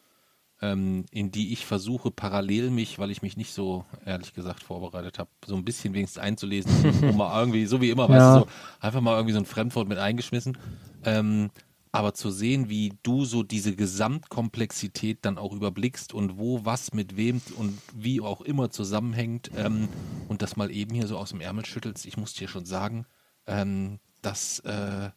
ähm, in die ich versuche parallel mich, weil ich mich nicht so ehrlich gesagt vorbereitet habe, so ein bisschen wenigstens einzulesen, um mal irgendwie, so wie immer, weißt Ja. du, so einfach mal irgendwie so ein Fremdwort mit eingeschmissen. Ähm, aber zu sehen, wie du so diese Gesamtkomplexität dann auch überblickst und wo was mit wem und wie auch immer zusammenhängt ähm, und das mal eben hier so aus dem Ärmel schüttelst, ich muss dir schon sagen, ähm, dass äh,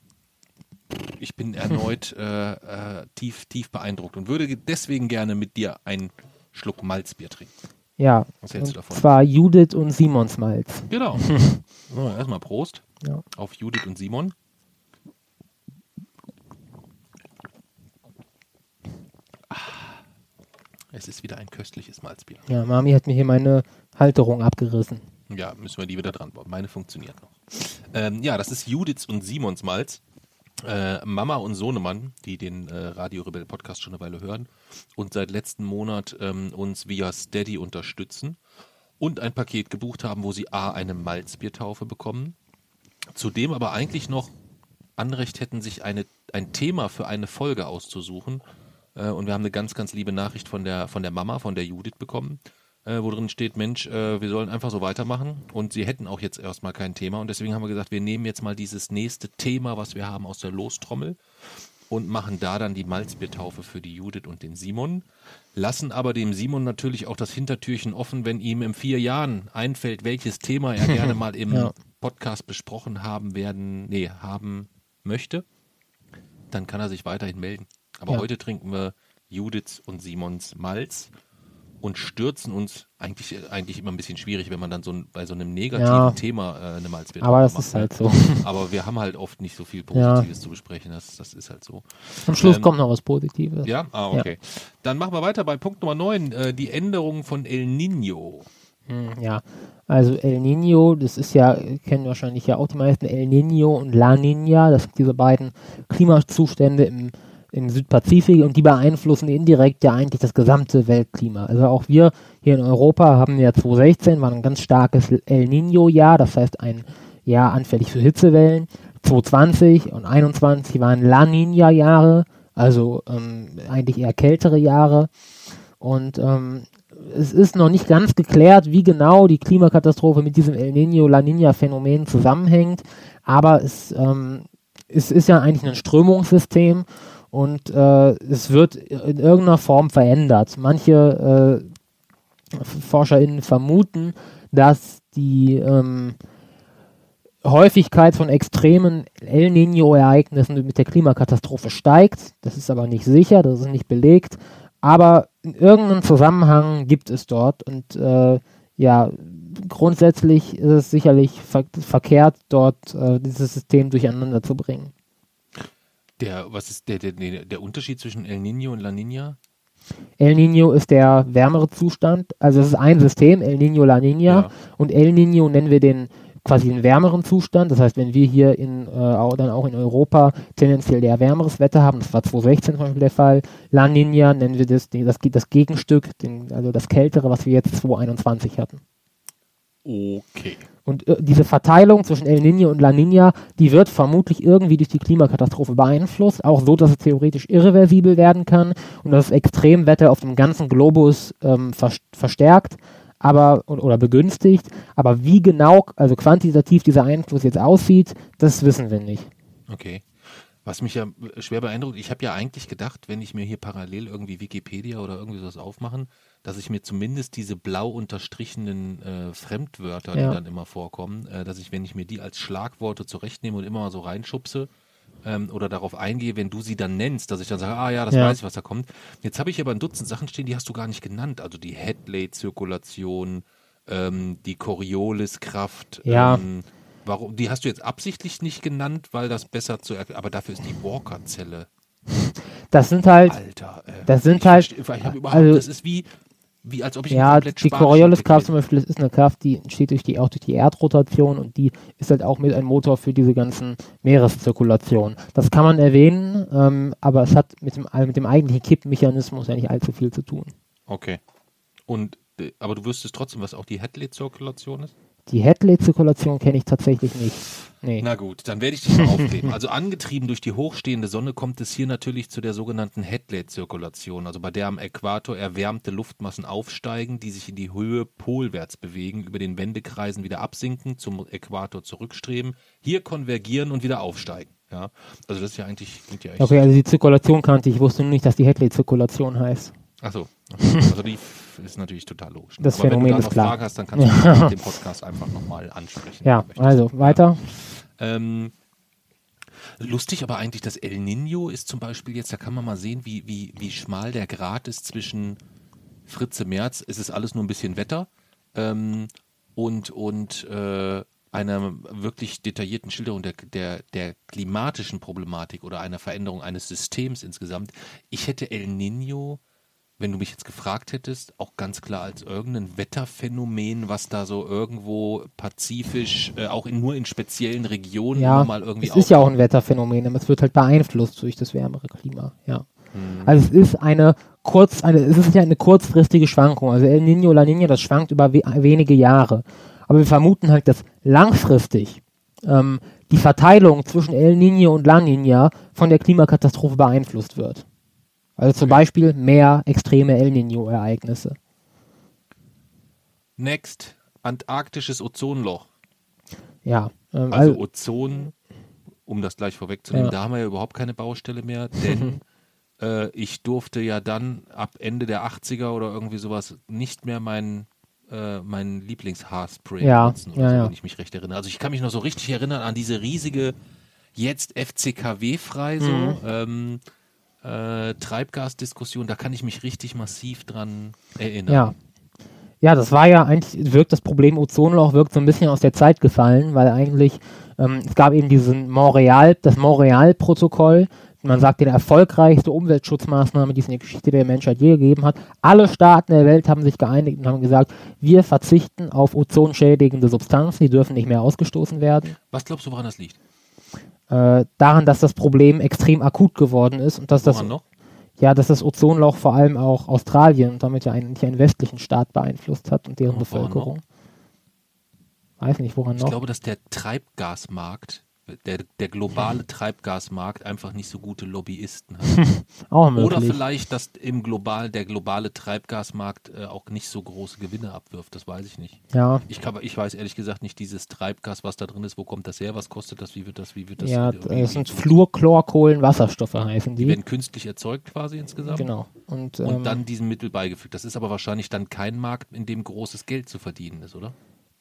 ich bin erneut äh, äh, tief, tief beeindruckt und würde deswegen gerne mit dir einen Schluck Malzbier trinken. Ja, Was hältst du und davon? zwar Judith und Simons Malz. Genau. so, erstmal Prost Ja. auf Judith und Simon. Ah, Es ist wieder ein köstliches Malzbier. Ja, Mami hat mir hier meine Halterung abgerissen. Ja, müssen wir die wieder dran bauen. Meine funktioniert noch. Ähm, ja, das ist Judiths und Simons Malz. Äh, Mama und Sohnemann, die den äh, Radio Rebell Podcast schon eine Weile hören und seit letzten Monat ähm, uns via Steady unterstützen und ein Paket gebucht haben, wo sie A, eine Malzbiertaufe bekommen, zudem aber eigentlich noch Anrecht hätten, sich eine, ein Thema für eine Folge auszusuchen. Äh, und wir haben eine ganz, ganz liebe Nachricht von der, von der Mama, von der Judith bekommen, äh, wo drin steht, Mensch, äh, wir sollen einfach so weitermachen. Und sie hätten auch jetzt erstmal kein Thema. Und deswegen haben wir gesagt, wir nehmen jetzt mal dieses nächste Thema, was wir haben, aus der Lostrommel und machen da dann die Malzbiertaufe für die Judith und den Simon. Lassen aber dem Simon natürlich auch das Hintertürchen offen, wenn ihm in vier Jahren einfällt, welches Thema er gerne mal im Ja. Podcast besprochen haben werden, nee, haben möchte, dann kann er sich weiterhin melden. Aber Ja. heute trinken wir Judiths und Simons Malz und stürzen uns eigentlich eigentlich immer ein bisschen schwierig, wenn man dann so ein, bei so einem negativen Ja. Thema äh, eine Malzbier Aber das macht, ist ne? halt so. Aber wir haben halt oft nicht so viel Positives zu besprechen. Das, das ist halt so. Am Schluss Ähm, kommt noch was Positives. Ja, ah, Ja. okay. Dann machen wir weiter bei Punkt Nummer 9, äh, die Änderung von El Nino. Hm, Ja, also El Nino, das ist ja, kennen wahrscheinlich ja auch die meisten, El Nino und La Nina, das sind diese beiden Klimazustände im, im Südpazifik und die beeinflussen indirekt ja eigentlich das gesamte Weltklima. Also auch wir hier in Europa haben ja 2016, war ein ganz starkes El Nino-Jahr, das heißt ein Jahr anfällig für Hitzewellen. 2020 und 2021 waren La Nina-Jahre, also ähm, eigentlich eher kältere Jahre. Und ähm, es ist noch nicht ganz geklärt, wie genau die Klimakatastrophe mit diesem El Niño-La Niña-Phänomen zusammenhängt, aber es, ähm, es ist ja eigentlich ein Strömungssystem und äh, es wird in irgendeiner Form verändert. Manche äh, ForscherInnen vermuten, dass die ähm, Häufigkeit von extremen El Niño-Ereignissen mit der Klimakatastrophe steigt. Das ist aber nicht sicher, das ist nicht belegt. Aber in irgendeinem Zusammenhang gibt es dort und äh, ja, grundsätzlich ist es sicherlich ver verkehrt, dort äh, dieses System durcheinander zu bringen. Der, was ist der, der, der, Unterschied zwischen El Nino und La Nina? El Niño ist der wärmere Zustand, also es ist ein System, El Niño, La Niña Ja. und El Niño nennen wir den quasi den wärmeren Zustand. Das heißt, wenn wir hier in, äh, auch, dann auch in Europa tendenziell eher wärmeres Wetter haben, das war 2016 zum Beispiel der Fall, La Niña nennen wir das, das, das Gegenstück, den, also das kältere, was wir jetzt 2021 hatten. Okay. Und äh, diese Verteilung zwischen El Niño und La Niña, die wird vermutlich irgendwie durch die Klimakatastrophe beeinflusst, auch so, dass es theoretisch irreversibel werden kann und dass Extremwetter auf dem ganzen Globus ähm, vers verstärkt aber oder begünstigt. Aber wie genau, also quantitativ dieser Einfluss jetzt aussieht, das wissen wir nicht. Okay. Was mich ja schwer beeindruckt, ich habe ja eigentlich gedacht, wenn ich mir hier parallel irgendwie Wikipedia oder irgendwie sowas aufmachen, dass ich mir zumindest diese blau unterstrichenen äh, Fremdwörter, Ja. die dann immer vorkommen, äh, dass ich, wenn ich mir die als Schlagworte zurechtnehme und immer mal so reinschubse ähm, oder darauf eingehe, wenn du sie dann nennst, dass ich dann sage, ah ja, das Ja. weiß ich, was da kommt. Jetzt habe ich aber ein Dutzend Sachen stehen, die hast du gar nicht genannt. Also die Headley-Zirkulation, ähm, die Corioliskraft, Ja. ähm, Warum? Die hast du jetzt absichtlich nicht genannt, weil das besser zu erklären. Aber dafür ist die Walker-Zelle. Das sind halt, Alter. Äh, Das sind ich halt- Ich hab überhaupt, also- das ist wie, wie als ob ich ja, die Corioliskraft Text zum Beispiel, das ist eine Kraft, die entsteht durch die, auch durch die Erdrotation und die ist halt auch mit ein Motor für diese ganzen Meereszirkulationen. Das kann man erwähnen, ähm, aber es hat mit dem, mit dem eigentlichen Kippmechanismus ja nicht allzu viel zu tun. Okay. Und, äh, aber du wüsstest trotzdem, was auch die Hadley-Zirkulation ist? Die Hadley-Zirkulation kenne ich tatsächlich nicht. Nee. Na gut, dann werde ich dich mal aufklären. Also angetrieben durch die hochstehende Sonne kommt es hier natürlich zu der sogenannten Hadley-Zirkulation, also bei der am Äquator erwärmte Luftmassen aufsteigen, die sich in die Höhe polwärts bewegen, über den Wendekreisen wieder absinken, zum Äquator zurückstreben, hier konvergieren und wieder aufsteigen. Ja, also das ist ja eigentlich, klingt ja. Okay, also die Zirkulation kannte ich. Ich wusste nur nicht, dass die Hadley-Zirkulation heißt. Achso, also die ist natürlich total logisch. Das Aber Phänomen wenn du da ist noch klar. Fragen hast, dann kannst du dem Podcast einfach nochmal ansprechen. Ja, also weiter. Ähm, lustig aber eigentlich, das El Nino ist zum Beispiel jetzt, da kann man mal sehen, wie, wie, wie schmal der Grat ist zwischen Fritze Merz, es ist alles nur ein bisschen Wetter ähm, und, und äh, einer wirklich detaillierten Schilderung der, der, der klimatischen Problematik oder einer Veränderung eines Systems insgesamt. Ich hätte El Nino wenn du mich jetzt gefragt hättest, auch ganz klar als irgendein Wetterphänomen, was da so irgendwo pazifisch, äh, auch in, nur in speziellen Regionen Ja, mal irgendwie es ist ja auch ein Wetterphänomen, aber es wird halt beeinflusst durch das wärmere Klima. Ja. Mhm. Also es ist eine kurz, eine, es ist ja eine kurzfristige Schwankung. Also El Nino, La Nina, das schwankt über we wenige Jahre. Aber wir vermuten halt, dass langfristig ähm, die Verteilung zwischen El Nino und La Nina von der Klimakatastrophe beeinflusst wird. Also zum Beispiel mehr extreme El Nino-Ereignisse. Next, antarktisches Ozonloch. Ja. Ähm, Also also, Ozon, um das gleich vorwegzunehmen, Ja. da haben wir ja überhaupt keine Baustelle mehr, denn äh, ich durfte ja dann ab Ende der 80er oder irgendwie sowas nicht mehr mein äh, mein Lieblingshaarspray Ja, benutzen, ja, so, ja. wenn ich mich recht erinnere. Also ich kann mich noch so richtig erinnern an diese riesige, jetzt FCKW-frei so, Mhm. ähm, äh, Treibgasdiskussion, da kann ich mich richtig massiv dran erinnern. Ja. Ja, das war ja eigentlich, wirkt das Problem Ozonloch wirkt so ein bisschen aus der Zeit gefallen, weil eigentlich, ähm, es gab eben diesen Montreal, das Montreal-Protokoll, man sagt, die erfolgreichste Umweltschutzmaßnahme, die es in der Geschichte der Menschheit je gegeben hat. Alle Staaten der Welt haben sich geeinigt und haben gesagt, wir verzichten auf ozonschädigende Substanzen, die dürfen nicht mehr ausgestoßen werden. Was glaubst du, woran das liegt? Äh, daran, dass das Problem extrem akut geworden ist und dass das noch? ja, dass das Ozonloch vor allem auch Australien und damit ja einen, einen westlichen Staat beeinflusst hat und deren woran Bevölkerung. Weiß nicht, woran Ich noch. glaube, dass der Treibgasmarkt, der, der globale Treibgasmarkt einfach nicht so gute Lobbyisten hat. auch Oder vielleicht, dass im global, der globale Treibgasmarkt äh, auch nicht so große Gewinne abwirft, das weiß ich nicht. Ja, Ich, kann, ich weiß ehrlich gesagt nicht, dieses Treibgas, was da drin ist, wo kommt das her, was kostet das, wie wird das, wie wird das? ja, äh, das sind Fluorchlorkohlenwasserstoffe heißen Die die. werden künstlich erzeugt quasi insgesamt. Genau. Und, Und ähm, dann diesem Mittel beigefügt. Das ist aber wahrscheinlich dann kein Markt, in dem großes Geld zu verdienen ist, oder?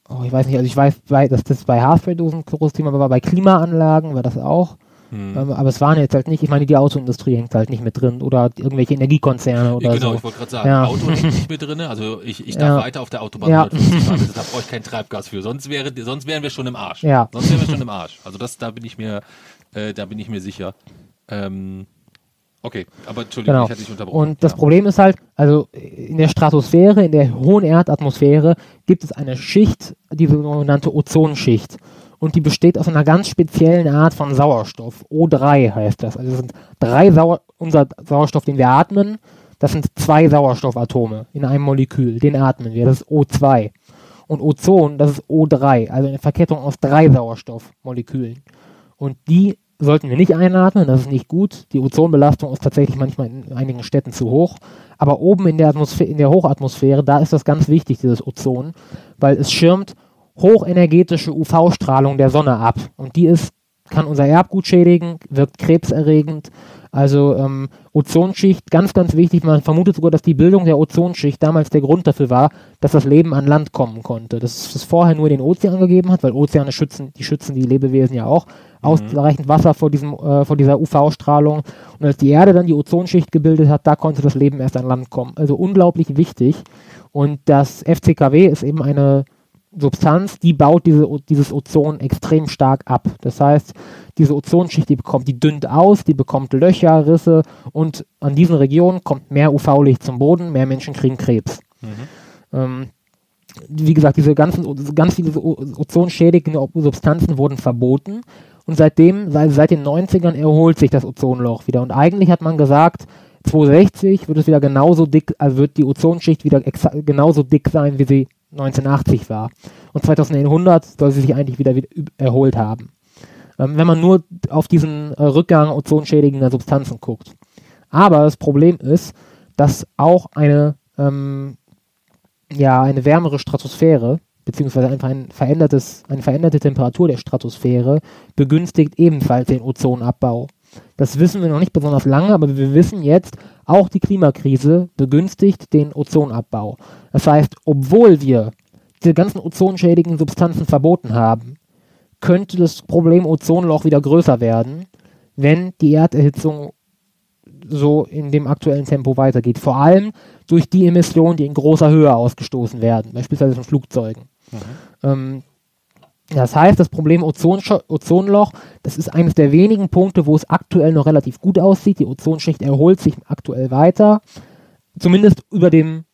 Oh, ich weiß nicht, also ich weiß, bei, dass das bei Haarspray-Dosen ein großes Thema war, bei Klimaanlagen war das auch. Hm. Ähm, aber es waren jetzt halt nicht, ich meine, die Autoindustrie hängt halt nicht mit drin oder irgendwelche Energiekonzerne oder genau, so. ich wollte gerade sagen, Ja. Auto hängt nicht mit drin, also ich, ich darf Ja. weiter auf der Autobahn Ja. 150 fahren, also da brauche ich kein Treibgas für, sonst wäre, sonst wären wir schon im Arsch. Ja. Sonst wären wir schon im Arsch. Also das, da bin ich mir, äh, da bin ich mir sicher. Ähm, okay, aber Entschuldigung, Genau. ich hatte dich unterbrochen. Und das ja. Problem ist halt, also in der Stratosphäre, in der hohen Erdatmosphäre, gibt es eine Schicht, die sogenannte Ozonschicht. Und die besteht aus einer ganz speziellen Art von Sauerstoff. O3 heißt das. Also es sind drei Sauer unser Sauerstoff, den wir atmen, das sind zwei Sauerstoffatome in einem Molekül. Den atmen wir. Das ist O2. Und Ozon, das ist O3, also eine Verkettung aus drei Sauerstoffmolekülen. Und die sollten wir nicht einatmen, das ist nicht gut. Die Ozonbelastung ist tatsächlich manchmal in einigen Städten zu hoch. Aber oben in der, in der Hochatmosphäre, da ist das ganz wichtig, dieses Ozon, weil es schirmt hochenergetische UV-Strahlung der Sonne ab. Und die ist, kann unser Erbgut schädigen, wirkt krebserregend. Also ähm, Ozonschicht, ganz, ganz wichtig. Man vermutet sogar, dass die Bildung der Ozonschicht damals der Grund dafür war, dass das Leben an Land kommen konnte. Dass es vorher nur den Ozean gegeben hat, weil Ozeane schützen, die schützen die Lebewesen ja auch. Ausreichend Wasser vor, diesem, äh, vor dieser UV-Strahlung. Und als die Erde dann die Ozonschicht gebildet hat, da konnte das Leben erst an Land kommen. Also unglaublich wichtig. Und das FCKW ist eben eine Substanz, die baut diese, dieses Ozon extrem stark ab. Das heißt, diese Ozonschicht, die bekommt, die dünnt aus, die bekommt Löcher, Risse und an diesen Regionen kommt mehr UV-Licht zum Boden, mehr Menschen kriegen Krebs. Ähm, wie gesagt, diese ganzen, ganz viele ozonschädigende Substanzen wurden verboten und seitdem, seit, seit den 90ern erholt sich das Ozonloch wieder. Und eigentlich hat man gesagt, 2060 wird es wieder genauso dick, also wird die Ozonschicht wieder genauso dick sein, wie sie 1980 war. Und 2100 soll sie sich eigentlich wieder, wieder erholt haben. Ähm, wenn man nur auf diesen äh, Rückgang ozonschädigender Substanzen guckt. Aber das Problem ist, dass auch eine, ähm, ja, eine wärmere Stratosphäre, beziehungsweise einfach ein verändertes, eine veränderte Temperatur der Stratosphäre begünstigt ebenfalls den Ozonabbau. Das wissen wir noch nicht besonders lange, aber wir wissen jetzt, auch die Klimakrise begünstigt den Ozonabbau. Das heißt, obwohl wir diese ganzen ozonschädigen Substanzen verboten haben, könnte das Problem Ozonloch wieder größer werden, wenn die Erderhitzung so in dem aktuellen Tempo weitergeht. Vor allem durch die Emissionen, die in großer Höhe ausgestoßen werden, beispielsweise von Flugzeugen. Mhm. Ähm, das heißt, das Problem Ozon Ozonloch, das ist eines der wenigen Punkte, wo es aktuell noch relativ gut aussieht. Die Ozonschicht erholt sich aktuell weiter, zumindest über dem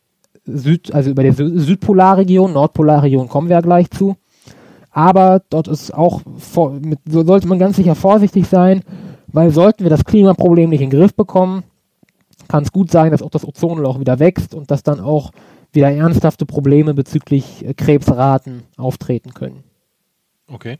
Süd, also über der Südpolarregion, Nordpolarregion kommen wir ja gleich zu. Aber dort ist auch, mit, so sollte man ganz sicher vorsichtig sein, weil sollten wir das Klimaproblem nicht in den Griff bekommen, kann es gut sein, dass auch das Ozonloch wieder wächst und dass dann auch wieder ernsthafte Probleme bezüglich äh, Krebsraten auftreten können. Okay.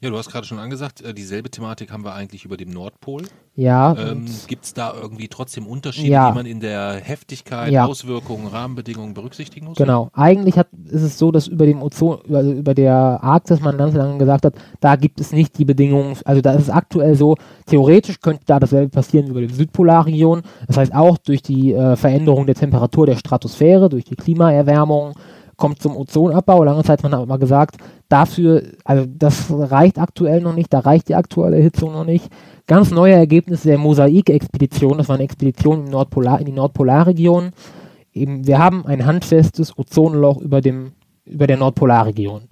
Ja, du hast gerade schon angesagt, äh, dieselbe Thematik haben wir eigentlich über dem Nordpol. Ja. Ähm, Gibt es da irgendwie trotzdem Unterschiede, ja. die man in der Heftigkeit, ja. Auswirkungen, Rahmenbedingungen berücksichtigen muss? Genau. Eigentlich hat, ist es so, dass über dem Ozon, also über der Arktis man ganz lange gesagt hat, da gibt es nicht die Bedingungen, also da ist es aktuell so, theoretisch könnte da dasselbe passieren wie über die Südpolarregion. Das heißt auch durch die äh, Veränderung der Temperatur der Stratosphäre, durch die Klimaerwärmung, kommt zum Ozonabbau. Lange Zeit hat man aber gesagt, dafür, also das reicht aktuell noch nicht, da reicht die aktuelle Erhitzung noch nicht. Ganz neue Ergebnisse der Mosaik-Expedition, das war eine Expedition Nordpolar, in die Nordpolarregion. Eben, wir haben ein handfestes Ozonloch über, dem, über der Nordpolarregion.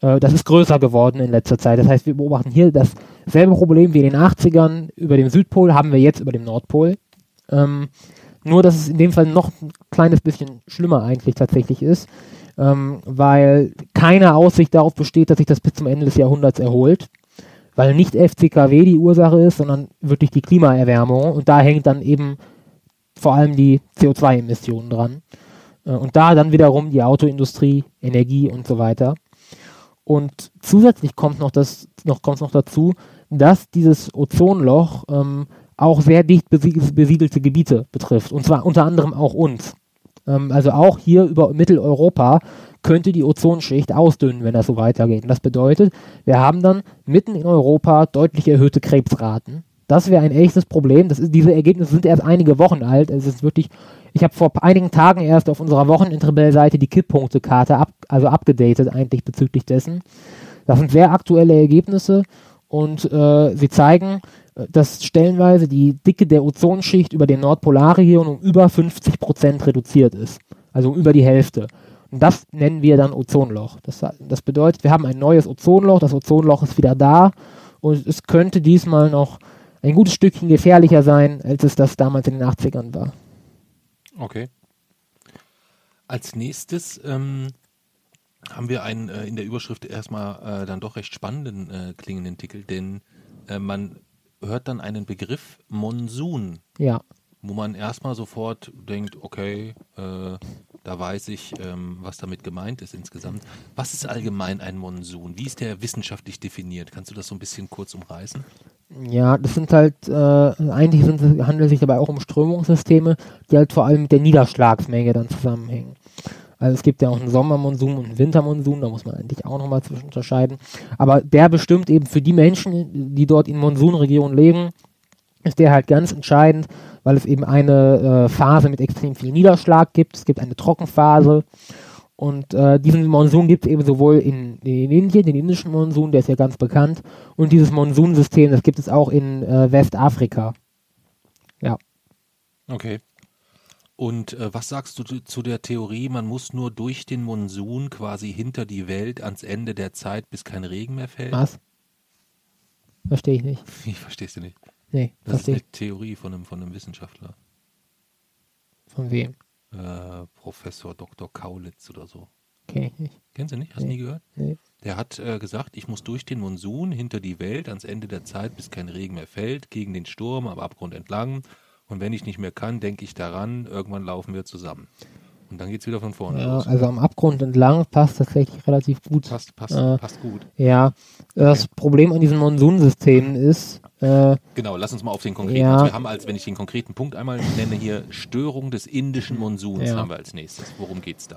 Äh, das ist größer geworden in letzter Zeit. Das heißt, wir beobachten hier dasselbe Problem wie in den 80ern über dem Südpol, haben wir jetzt über dem Nordpol. Ähm, nur, dass es in dem Fall noch ein kleines bisschen schlimmer eigentlich tatsächlich ist ähm, weil keine Aussicht darauf besteht, dass sich das bis zum Ende des Jahrhunderts erholt, weil nicht FCKW die Ursache ist, sondern wirklich die Klimaerwärmung und da hängt dann eben vor allem die CO2-Emissionen dran. Äh, und da dann wiederum die Autoindustrie, Energie und so weiter. Und zusätzlich kommt noch das, noch kommt noch dazu, dass dieses Ozonloch ähm, auch sehr dicht besiedelte Gebiete betrifft. Und zwar unter anderem auch uns. Ähm, also auch hier über Mitteleuropa könnte die Ozonschicht ausdünnen, wenn das so weitergeht. Und das bedeutet, wir haben dann mitten in Europa deutlich erhöhte Krebsraten. Das wäre ein echtes Problem. Ist, diese Ergebnisse sind erst einige Wochen alt. Es ist wirklich, ich habe vor einigen Tagen erst auf unserer Wochenendrebell-Seite die Kipppunktekarte ab, also abgedatet eigentlich bezüglich dessen. Das sind sehr aktuelle Ergebnisse und äh, sie zeigen, dass stellenweise die Dicke der Ozonschicht über den Nordpolarregion um über 50 Prozent reduziert ist. Also über die Hälfte. Und das nennen wir dann Ozonloch. Das, das bedeutet, wir haben ein neues Ozonloch, das Ozonloch ist wieder da und es könnte diesmal noch ein gutes Stückchen gefährlicher sein, als es das damals in den 80ern war. Okay. Als nächstes ähm, haben wir einen äh, in der Überschrift erstmal äh, dann doch recht spannenden äh, klingenden Titel, denn äh, man hört dann einen Begriff Monsun. Ja. Wo man erstmal sofort denkt, okay, äh, da weiß ich, ähm, was damit gemeint ist insgesamt. Was ist allgemein ein Monsun? Wie ist der wissenschaftlich definiert? Kannst du das so ein bisschen kurz umreißen? Ja, das sind halt, äh, eigentlich sind, handelt es sich dabei auch um Strömungssysteme, die halt vor allem mit der Niederschlagsmenge dann zusammenhängen. Also es gibt ja auch einen Sommermonsun und einen Wintermonsun, da muss man eigentlich auch nochmal zwischen unterscheiden. Aber der bestimmt eben für die Menschen, die dort in Monsunregionen leben, ist der halt ganz entscheidend, weil es eben eine äh, Phase mit extrem viel Niederschlag gibt. Es gibt eine Trockenphase. Und äh, diesen Monsun gibt es eben sowohl in, in, Indien, den indischen Monsun, der ist ja ganz bekannt, und dieses Monsunsystem, das gibt es auch in äh, Westafrika. Ja. Okay. Und äh, was sagst du zu der Theorie, man muss nur durch den Monsun quasi hinter die Welt ans Ende der Zeit, bis kein Regen mehr fällt? Was? Verstehe ich nicht. Wie verstehst du nicht? Nee, das ist eine Theorie von einem, von einem Wissenschaftler. Von wem? Äh, Professor Dr. Kaulitz oder so. Okay, nicht. Kennst du nicht? Hast du nee. nie gehört? Nee. Der hat äh, gesagt, ich muss durch den Monsun hinter die Welt ans Ende der Zeit, bis kein Regen mehr fällt, gegen den Sturm am Abgrund entlang und wenn ich nicht mehr kann, denke ich daran, irgendwann laufen wir zusammen. Und dann geht es wieder von vorne Ja, los. also am Abgrund entlang passt tatsächlich relativ gut. Passt, passt, Äh, passt gut. Ja, das Problem an diesen Monsunsystemen ist, äh, Genau, lass uns mal auf den konkreten. Ja. Also wir haben als, wenn ich den konkreten Punkt einmal nenne hier, Störung des indischen Monsuns Ja. haben wir als nächstes. Worum geht's da?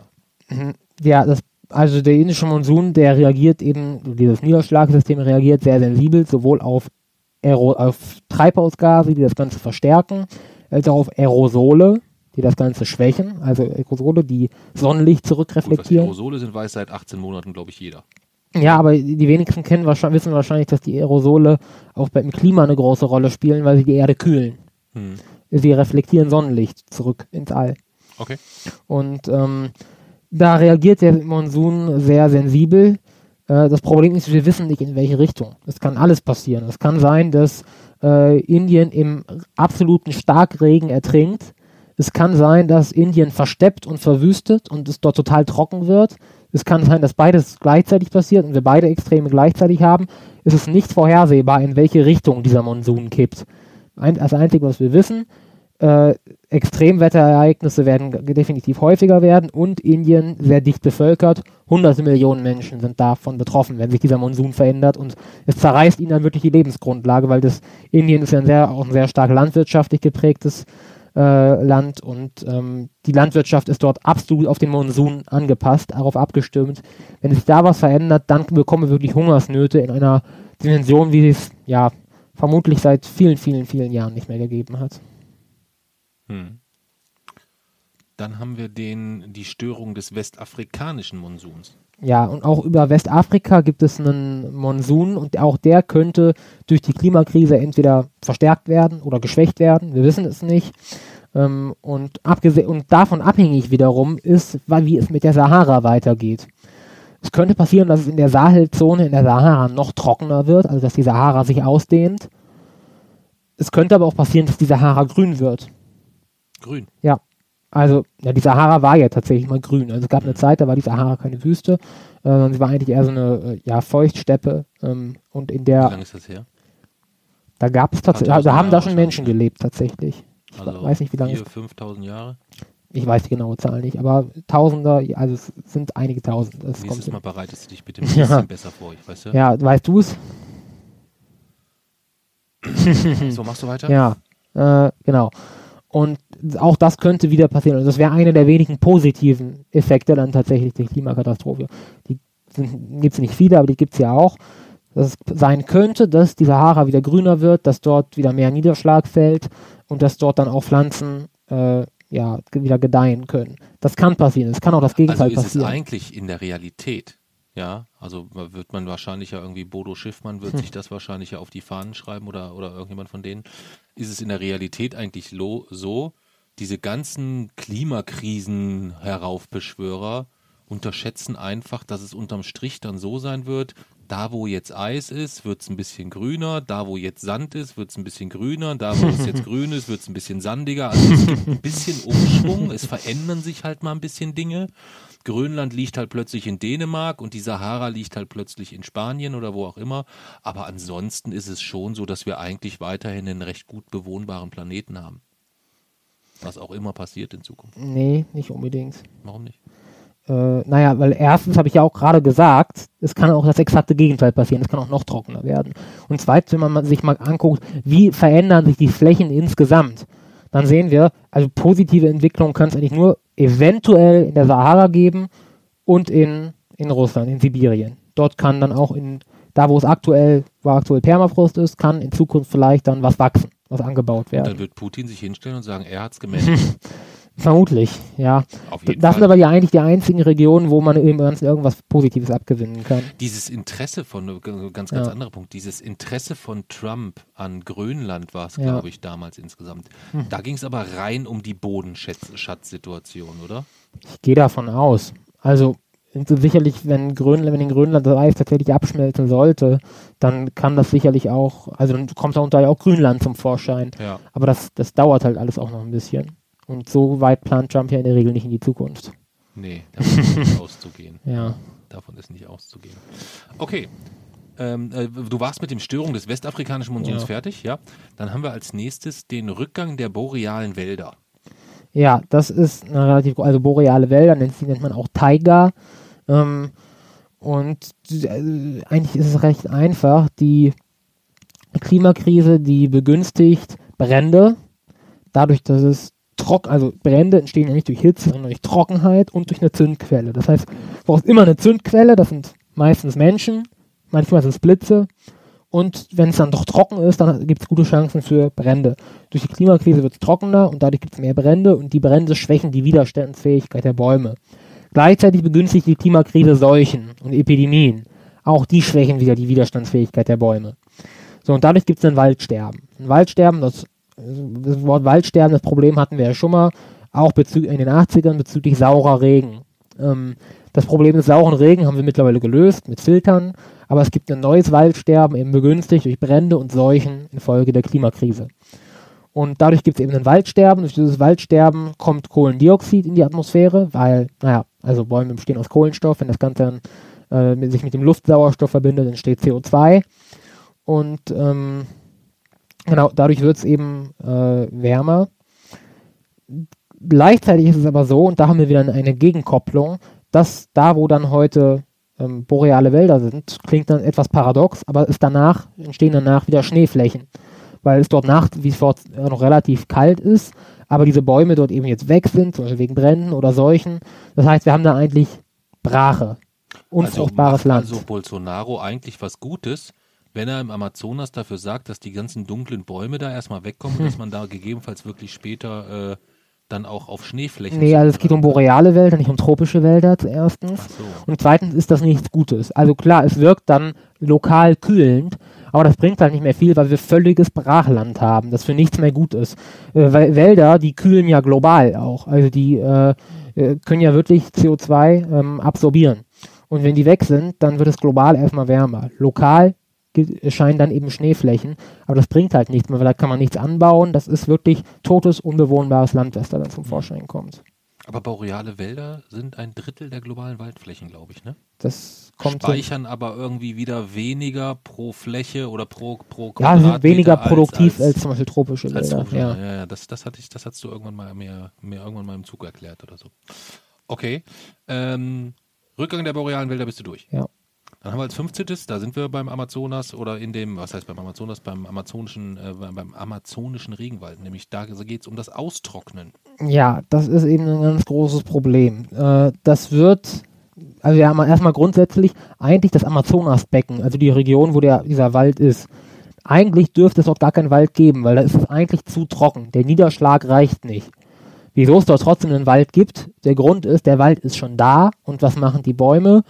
ja, das, also der indische Monsun, der reagiert eben, dieses Niederschlagssystem reagiert sehr sensibel, sowohl auf, Aero, auf Treibhausgase, die das Ganze verstärken, als auch auf Aerosole, die das Ganze schwächen, also Aerosole, die Sonnenlicht Gut, zurückreflektieren. Aerosole sind, weiß seit 18 Monaten, glaube ich, jeder. Ja, aber die wenigsten kennen wahrscheinlich, wissen wahrscheinlich, dass die Aerosole auch beim Klima eine große Rolle spielen, weil sie die Erde kühlen. Hm. Sie reflektieren Sonnenlicht zurück ins All. Okay. Und ähm, da reagiert der Monsun sehr sensibel. Äh, das Problem ist, wir wissen nicht, in welche Richtung. Es kann alles passieren. Es kann sein, dass äh, Indien im absoluten Starkregen ertrinkt. Es kann sein, dass Indien versteppt und verwüstet und es dort total trocken wird. Es kann sein, dass beides gleichzeitig passiert und wir beide Extreme gleichzeitig haben. Es ist nicht vorhersehbar, in welche Richtung dieser Monsun kippt. Ein, das Einzige, was wir wissen, äh, Extremwetterereignisse werden definitiv häufiger werden und Indien sehr dicht bevölkert. Hunderte Millionen Menschen sind davon betroffen, wenn sich dieser Monsun verändert und es zerreißt ihnen dann wirklich die Lebensgrundlage, weil das Indien ist ja ein sehr, auch ein sehr stark landwirtschaftlich geprägtes äh, Land und ähm, die Landwirtschaft ist dort absolut auf den Monsun angepasst, darauf abgestimmt. Wenn sich da was verändert, dann bekommen wir wirklich Hungersnöte in einer Dimension, wie es ja vermutlich seit vielen, vielen, vielen Jahren nicht mehr gegeben hat. Hm. Dann haben wir den, die Störung des westafrikanischen Monsuns. Ja, und auch über Westafrika gibt es einen Monsun und auch der könnte durch die Klimakrise entweder verstärkt werden oder geschwächt werden. Wir wissen es nicht. Ähm, und, und davon abhängig wiederum ist, wie es mit der Sahara weitergeht. Es könnte passieren, dass es in der Sahelzone, in der Sahara noch trockener wird, also dass die Sahara sich ausdehnt. Es könnte aber auch passieren, dass die Sahara grün wird. Grün. Also, ja, die Sahara war ja tatsächlich mal grün. Also es gab eine Zeit, da war die Sahara keine Wüste, äh, sondern sie war eigentlich eher so eine äh, ja, Feuchtsteppe. Ähm, und in Wie der, lange ist das her? da gab es tatsächlich, da haben da schon Menschen gelebt tatsächlich. Ich Also weiß nicht, wie lange, 4.000, 5.000 Jahre? ich weiß die genaue Zahl nicht, aber Tausender, also es sind einige Tausend. Das Nächstes hin. Mal bereitest du dich bitte ein Ja. bisschen besser vor, ich weißt du? Ja, weißt du es? So, machst du weiter? Ja, äh, genau. Und auch das könnte wieder passieren. Also das wäre einer der wenigen positiven Effekte dann tatsächlich der Klimakatastrophe. Die gibt es nicht viele, aber die gibt es ja auch. Dass es sein könnte, dass die Sahara wieder grüner wird, dass dort wieder mehr Niederschlag fällt und dass dort dann auch Pflanzen äh, ja, wieder gedeihen können. Das kann passieren. Es kann auch das Also Gegenteil ist es passieren. eigentlich in der Realität, ja, also wird man wahrscheinlich ja irgendwie, Bodo Schiffmann wird Hm. sich das wahrscheinlich ja auf die Fahnen schreiben oder, oder irgendjemand von denen. Ist es in der Realität eigentlich lo, so, diese ganzen Klimakrisen-Heraufbeschwörer unterschätzen einfach, dass es unterm Strich dann so sein wird, da wo jetzt Eis ist, wird es ein bisschen grüner, da wo jetzt Sand ist, wird es ein bisschen grüner, da wo es jetzt grün ist, wird es ein bisschen sandiger. Also es gibt ein bisschen Umschwung, es verändern sich halt mal ein bisschen Dinge. Grönland liegt halt plötzlich in Dänemark und die Sahara liegt halt plötzlich in Spanien oder wo auch immer. Aber ansonsten ist es schon so, dass wir eigentlich weiterhin einen recht gut bewohnbaren Planeten haben. Was auch immer passiert in Zukunft. Nee, nicht unbedingt. Warum nicht? Äh, naja, weil erstens habe ich ja auch gerade gesagt, es kann auch das exakte Gegenteil passieren. Es kann auch noch trockener werden. Und zweitens, wenn man sich mal anguckt, wie verändern sich die Flächen insgesamt, dann sehen wir, also positive Entwicklung kann es eigentlich nur eventuell in der Sahara geben und in, in Russland, in Sibirien. Dort kann dann auch in, da wo es aktuell, wo aktuell Permafrost ist, kann in Zukunft vielleicht dann was wachsen, was angebaut werden. Dann wird Putin sich hinstellen und sagen, er hat's gemeldet. Vermutlich, ja. Das sind aber ja eigentlich die einzigen Regionen, wo man im Ganzen irgendwas Positives abgewinnen kann. Dieses Interesse von, ganz, ganz Ja. anderer Punkt, dieses Interesse von Trump an Grönland war es, Ja. Hm. glaube ich, damals insgesamt. Da ging es aber rein um die Bodenschatzsituation, oder? Ich gehe davon aus. Also so sicherlich, wenn Grönland, wenn in Grönland das Eis tatsächlich abschmelzen sollte, dann kann das sicherlich auch, also dann kommt da unter auch Grünland zum Vorschein. Ja. Aber das, das dauert halt alles auch noch ein bisschen. Und so weit plant Trump ja in der Regel nicht in die Zukunft. Nee, davon ist nicht auszugehen. Ja. Davon ist nicht auszugehen. Okay. Ähm, äh, du warst mit dem Störung des westafrikanischen Monsuns Ja. fertig, ja? Dann haben wir als nächstes den Rückgang der borealen Wälder. Ja, das ist eine relativ, also boreale Wälder, nennt, die nennt man auch Taiga. Ähm, und äh, eigentlich ist es recht einfach. Die Klimakrise, die begünstigt Brände, dadurch, dass es trocken, also Brände entstehen ja nicht durch Hitze, sondern durch Trockenheit und durch eine Zündquelle. Das heißt, du brauchst immer eine Zündquelle, das sind meistens Menschen, manchmal sind es Blitze. Und wenn es dann doch trocken ist, dann gibt es gute Chancen für Brände. Durch die Klimakrise wird es trockener und dadurch gibt es mehr Brände und die Brände schwächen die Widerstandsfähigkeit der Bäume. Gleichzeitig begünstigt die Klimakrise Seuchen und Epidemien. Auch die schwächen wieder die Widerstandsfähigkeit der Bäume. So, und dadurch gibt es ein Waldsterben. Ein Waldsterben, das, das Wort Waldsterben, das Problem hatten wir ja schon mal, auch in den 80ern bezüglich saurer Regen. Ähm, das Problem des sauren Regen haben wir mittlerweile gelöst mit Filtern, aber es gibt ein neues Waldsterben, eben begünstigt durch Brände und Seuchen infolge der Klimakrise. Und dadurch gibt es eben ein Waldsterben. Durch dieses Waldsterben kommt Kohlendioxid in die Atmosphäre, weil, naja, also Bäume bestehen aus Kohlenstoff. Wenn das Ganze dann äh, sich mit dem Luftsauerstoff verbindet, entsteht CO2. Und ähm, genau, dadurch wird es eben äh, wärmer. Gleichzeitig ist es aber so, und da haben wir wieder eine Gegenkopplung, dass da, wo dann heute ähm, boreale Wälder sind, klingt dann etwas paradox, aber ist danach, entstehen danach wieder Schneeflächen, weil es dort nach wie vor noch relativ kalt ist, aber diese Bäume dort eben jetzt weg sind, zum Beispiel wegen Bränden oder Seuchen. Das heißt, wir haben da eigentlich Brache, unfruchtbares also Land. Also Bolsonaro eigentlich was Gutes, wenn er im Amazonas dafür sagt, dass die ganzen dunklen Bäume da erstmal wegkommen, hm. dass man da gegebenenfalls wirklich später äh, dann auch auf Schneeflächen. Nee, also es geht um boreale Wälder, nicht um tropische Wälder erstens. So. Und zweitens ist das nichts Gutes. Also klar, es wirkt dann lokal kühlend, aber das bringt halt nicht mehr viel, weil wir völliges Brachland haben, das für nichts mehr gut ist. Äh, weil Wälder, die kühlen ja global auch. Also die äh, äh können ja wirklich CO2 ähm, absorbieren. Und wenn die weg sind, dann wird es global erstmal wärmer. Lokal scheinen dann eben Schneeflächen. Aber das bringt halt nichts mehr, weil da kann man nichts anbauen. Das ist wirklich totes, unbewohnbares Land, was da dann zum Vorschein kommt. Aber boreale Wälder sind ein Drittel der globalen Waldflächen, glaube ich, ne? Das kommt Speichern hin. aber irgendwie wieder weniger pro Fläche oder pro, pro Ja, sind weniger produktiv als, als, als, zum Beispiel tropische Wälder. Tropische, ja. ja, ja, das, das, hatte ich, das hast du irgendwann mal mir, mir irgendwann mal im Zug erklärt oder so. Okay. Ähm, Rückgang der borealen Wälder bist du durch. Ja. Dann haben wir als 15. Da sind wir beim Amazonas oder in dem, was heißt beim Amazonas, beim amazonischen, äh, beim amazonischen Regenwald. Nämlich da geht es um das Austrocknen. Ja, das ist eben ein ganz großes Problem. Äh, das wird, also wir haben erstmal grundsätzlich eigentlich das Amazonasbecken, also die Region, wo der, dieser Wald ist. Eigentlich dürfte es dort gar keinen Wald geben, weil da ist es eigentlich zu trocken. Der Niederschlag reicht nicht. Wieso es dort trotzdem einen Wald gibt? Der Grund ist, der Wald ist schon da und was machen die Bäume?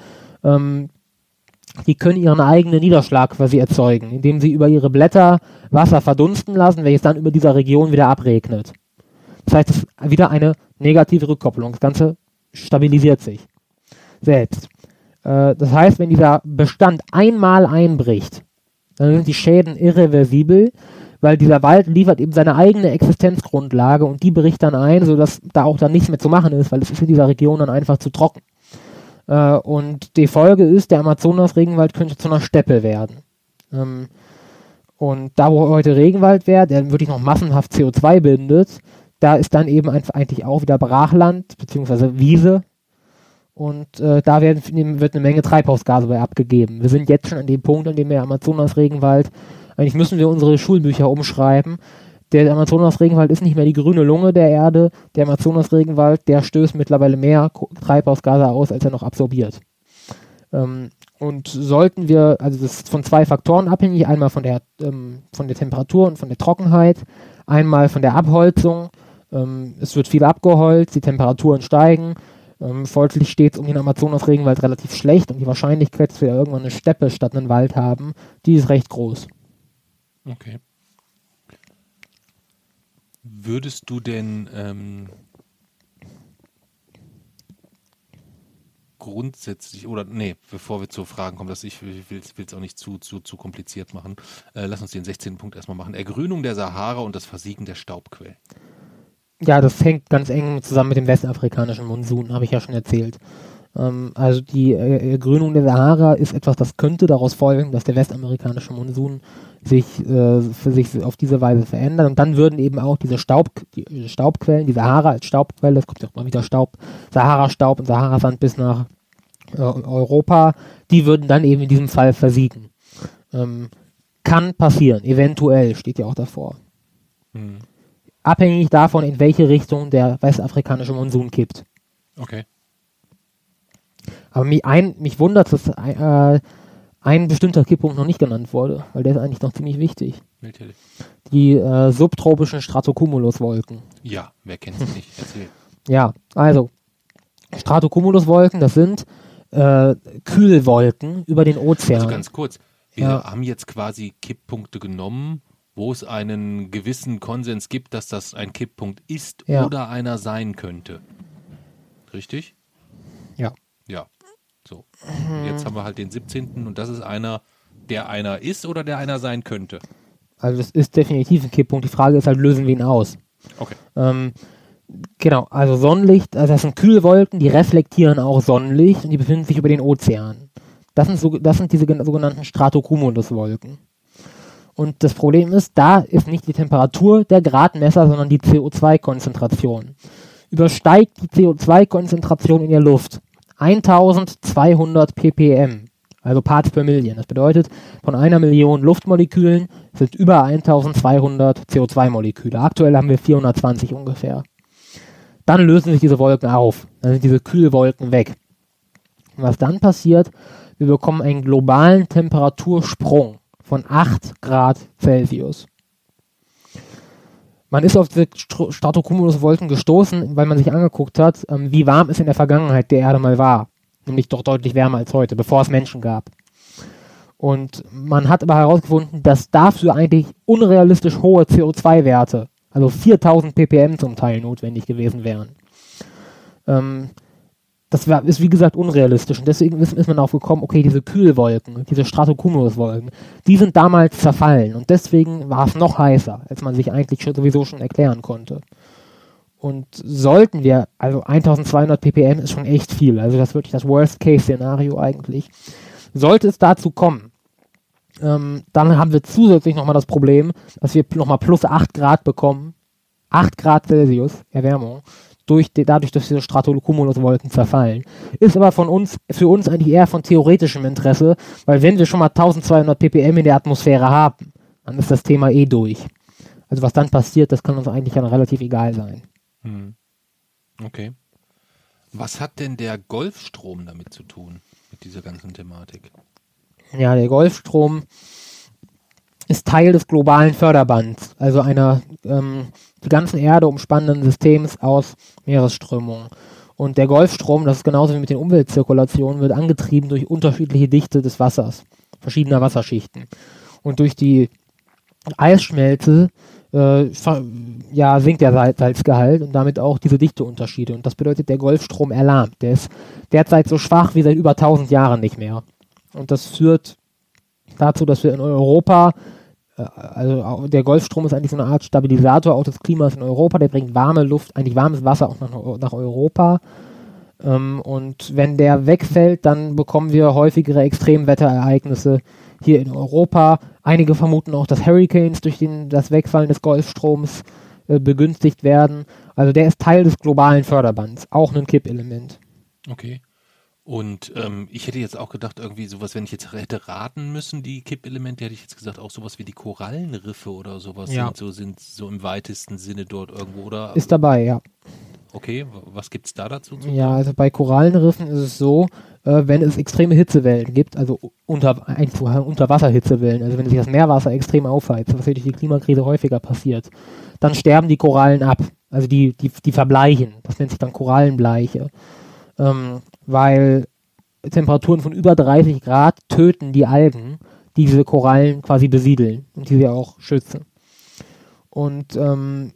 Ähm, die können ihren eigenen Niederschlag quasi erzeugen, indem sie über ihre Blätter Wasser verdunsten lassen, welches dann über dieser Region wieder abregnet. Das heißt, es ist wieder eine negative Rückkopplung. Das Ganze stabilisiert sich selbst. Äh, das heißt, wenn dieser Bestand einmal einbricht, dann sind die Schäden irreversibel, weil dieser Wald liefert eben seine eigene Existenzgrundlage und die bricht dann ein, sodass da auch dann nichts mehr zu machen ist, weil es ist in dieser Region dann einfach zu trocken. Äh, und die Folge ist, der Amazonas-Regenwald könnte zu einer Steppe werden. Ähm, und da, wo heute Regenwald wäre, der wirklich noch massenhaft CO2 bindet, da ist dann eben eigentlich auch wieder Brachland beziehungsweise Wiese. Und äh, da werden, wird eine Menge Treibhausgase bei abgegeben. Wir sind jetzt schon an dem Punkt, an dem der Amazonas-Regenwald, eigentlich müssen wir unsere Schulbücher umschreiben, der Amazonas-Regenwald ist nicht mehr die grüne Lunge der Erde. Der Amazonas-Regenwald, der stößt mittlerweile mehr Treibhausgase aus, als er noch absorbiert. Ähm, und sollten wir, also das ist von zwei Faktoren abhängig, einmal von der, ähm, von der Temperatur und von der Trockenheit, einmal von der Abholzung. Ähm, es wird viel abgeholzt, die Temperaturen steigen. Ähm, folglich steht es um den Amazonas-Regenwald relativ schlecht und die Wahrscheinlichkeit, dass wir irgendwann eine Steppe statt einen Wald haben, die ist recht groß. Okay. Würdest du denn ähm, grundsätzlich, oder nee, bevor wir zu Fragen kommen, dass ich, ich will es auch nicht zu, zu, zu kompliziert machen, äh, lass uns den 16. Punkt erstmal machen. Ergrünung der Sahara und das Versiegen der Staubquellen. Ja, das hängt ganz eng zusammen mit dem westafrikanischen Monsun, habe ich ja schon erzählt. Ähm, also die äh, Grünung der Sahara ist etwas, das könnte daraus folgen, dass der westamerikanische Monsun sich äh, für sich auf diese Weise verändert. Und dann würden eben auch diese Staub, die Staubquellen, die Sahara als Staubquelle, es kommt ja auch mal wieder Staub, Sahara-Staub und Sahara-Sand bis nach äh, Europa, die würden dann eben in diesem Fall versiegen. Ähm, kann passieren, eventuell steht ja auch davor. Hm. Abhängig davon, in welche Richtung der westafrikanische Monsun kippt. Okay. Aber mich, ein, mich wundert, dass äh, ein bestimmter Kipppunkt noch nicht genannt wurde, weil der ist eigentlich noch ziemlich wichtig. Natürlich. Die äh, subtropischen Stratocumuluswolken. Ja, wer kennt sie nicht? Erzähl. Ja, also Stratocumuluswolken, das sind äh, Kühlwolken über den Ozean. Also ganz kurz, wir ja. haben jetzt quasi Kipppunkte genommen, wo es einen gewissen Konsens gibt, dass das ein Kipppunkt ist ja. oder einer sein könnte. Richtig? Ja. Ja. So. Jetzt haben wir halt den 17. und das ist einer, der einer ist oder der einer sein könnte. Also das ist definitiv ein Kipppunkt. Die Frage ist halt, lösen wir ihn aus? Okay. Ähm, genau, also Sonnenlicht, also das sind Kühlwolken, die reflektieren auch Sonnenlicht und die befinden sich über den Ozean. Das sind, so, das sind diese sogenannten Stratocumuluswolken. Und das Problem ist, da ist nicht die Temperatur der Gradmesser, sondern die CO2-Konzentration. Übersteigt die CO2-Konzentration in der Luft 1200 ppm, also Parts per Million. Das bedeutet, von einer Million Luftmolekülen sind über 1200 CO2-Moleküle. Aktuell haben wir 420 ungefähr. Dann lösen sich diese Wolken auf. Dann sind diese Kühlwolken weg. Und was dann passiert, wir bekommen einen globalen Temperatursprung von 8 Grad Celsius. Man ist auf diese Stratocumulus-Wolken gestoßen, weil man sich angeguckt hat, ähm, wie warm es in der Vergangenheit der Erde mal war. Nämlich doch deutlich wärmer als heute, bevor es Menschen gab. Und man hat aber herausgefunden, dass dafür eigentlich unrealistisch hohe CO2-Werte, also 4000 ppm zum Teil notwendig gewesen wären. Ähm, das war, ist wie gesagt unrealistisch und deswegen ist, ist man darauf gekommen, okay, diese Kühlwolken, diese Stratocumulus-Wolken, die sind damals zerfallen und deswegen war es noch heißer, als man sich eigentlich schon, sowieso schon erklären konnte. Und sollten wir, also 1200 ppm ist schon echt viel, also das ist wirklich das Worst-Case-Szenario eigentlich. Sollte es dazu kommen, ähm, dann haben wir zusätzlich nochmal das Problem, dass wir nochmal plus 8 Grad bekommen. 8 Grad Celsius Erwärmung durch die, dadurch, dass diese Stratocumuluswolken zerfallen. Ist aber von uns, für uns eigentlich eher von theoretischem Interesse, weil wenn wir schon mal 1200 ppm in der Atmosphäre haben, dann ist das Thema eh durch. Also was dann passiert, das kann uns eigentlich dann relativ egal sein. Hm. Okay. Was hat denn der Golfstrom damit zu tun, mit dieser ganzen Thematik? Ja, der Golfstrom ist Teil des globalen Förderbands, also einer ähm, die ganzen Erde umspannenden Systems aus Meeresströmungen. Und der Golfstrom, das ist genauso wie mit den Umweltzirkulationen, wird angetrieben durch unterschiedliche Dichte des Wassers, verschiedener Wasserschichten. Und durch die Eisschmelze äh, ja, sinkt der Salzgehalt und damit auch diese Dichteunterschiede. Und das bedeutet, der Golfstrom erlahmt. Der ist derzeit so schwach wie seit über 1000 Jahren nicht mehr. Und das führt dazu, dass wir in Europa also der Golfstrom ist eigentlich so eine Art Stabilisator auch des Klimas in Europa. Der bringt warme Luft, eigentlich warmes Wasser auch nach, nach Europa. Ähm, und wenn der wegfällt, dann bekommen wir häufigere Extremwetterereignisse hier in Europa. Einige vermuten auch, dass Hurricanes durch den, das Wegfallen des Golfstroms äh, begünstigt werden. Also der ist Teil des globalen Förderbands, auch ein Kippelement. Okay. Und ähm, ich hätte jetzt auch gedacht, irgendwie sowas, wenn ich jetzt hätte raten müssen, die Kippelemente, hätte ich jetzt gesagt, auch sowas wie die Korallenriffe oder sowas ja. sind so, sind so im weitesten Sinne dort irgendwo, oder? Ist dabei, ja. Okay, was gibt es da dazu? Zu ja, also bei Korallenriffen ist es so, äh, wenn es extreme Hitzewellen gibt, also unter, Unterwasserhitzewellen, also wenn sich das Meerwasser extrem aufheizt, was durch die Klimakrise häufiger passiert, dann sterben die Korallen ab. Also die, die, die verbleichen. Das nennt sich dann Korallenbleiche. Ähm, weil Temperaturen von über 30 Grad töten die Algen, die diese Korallen quasi besiedeln und die sie auch schützen. Und ähm,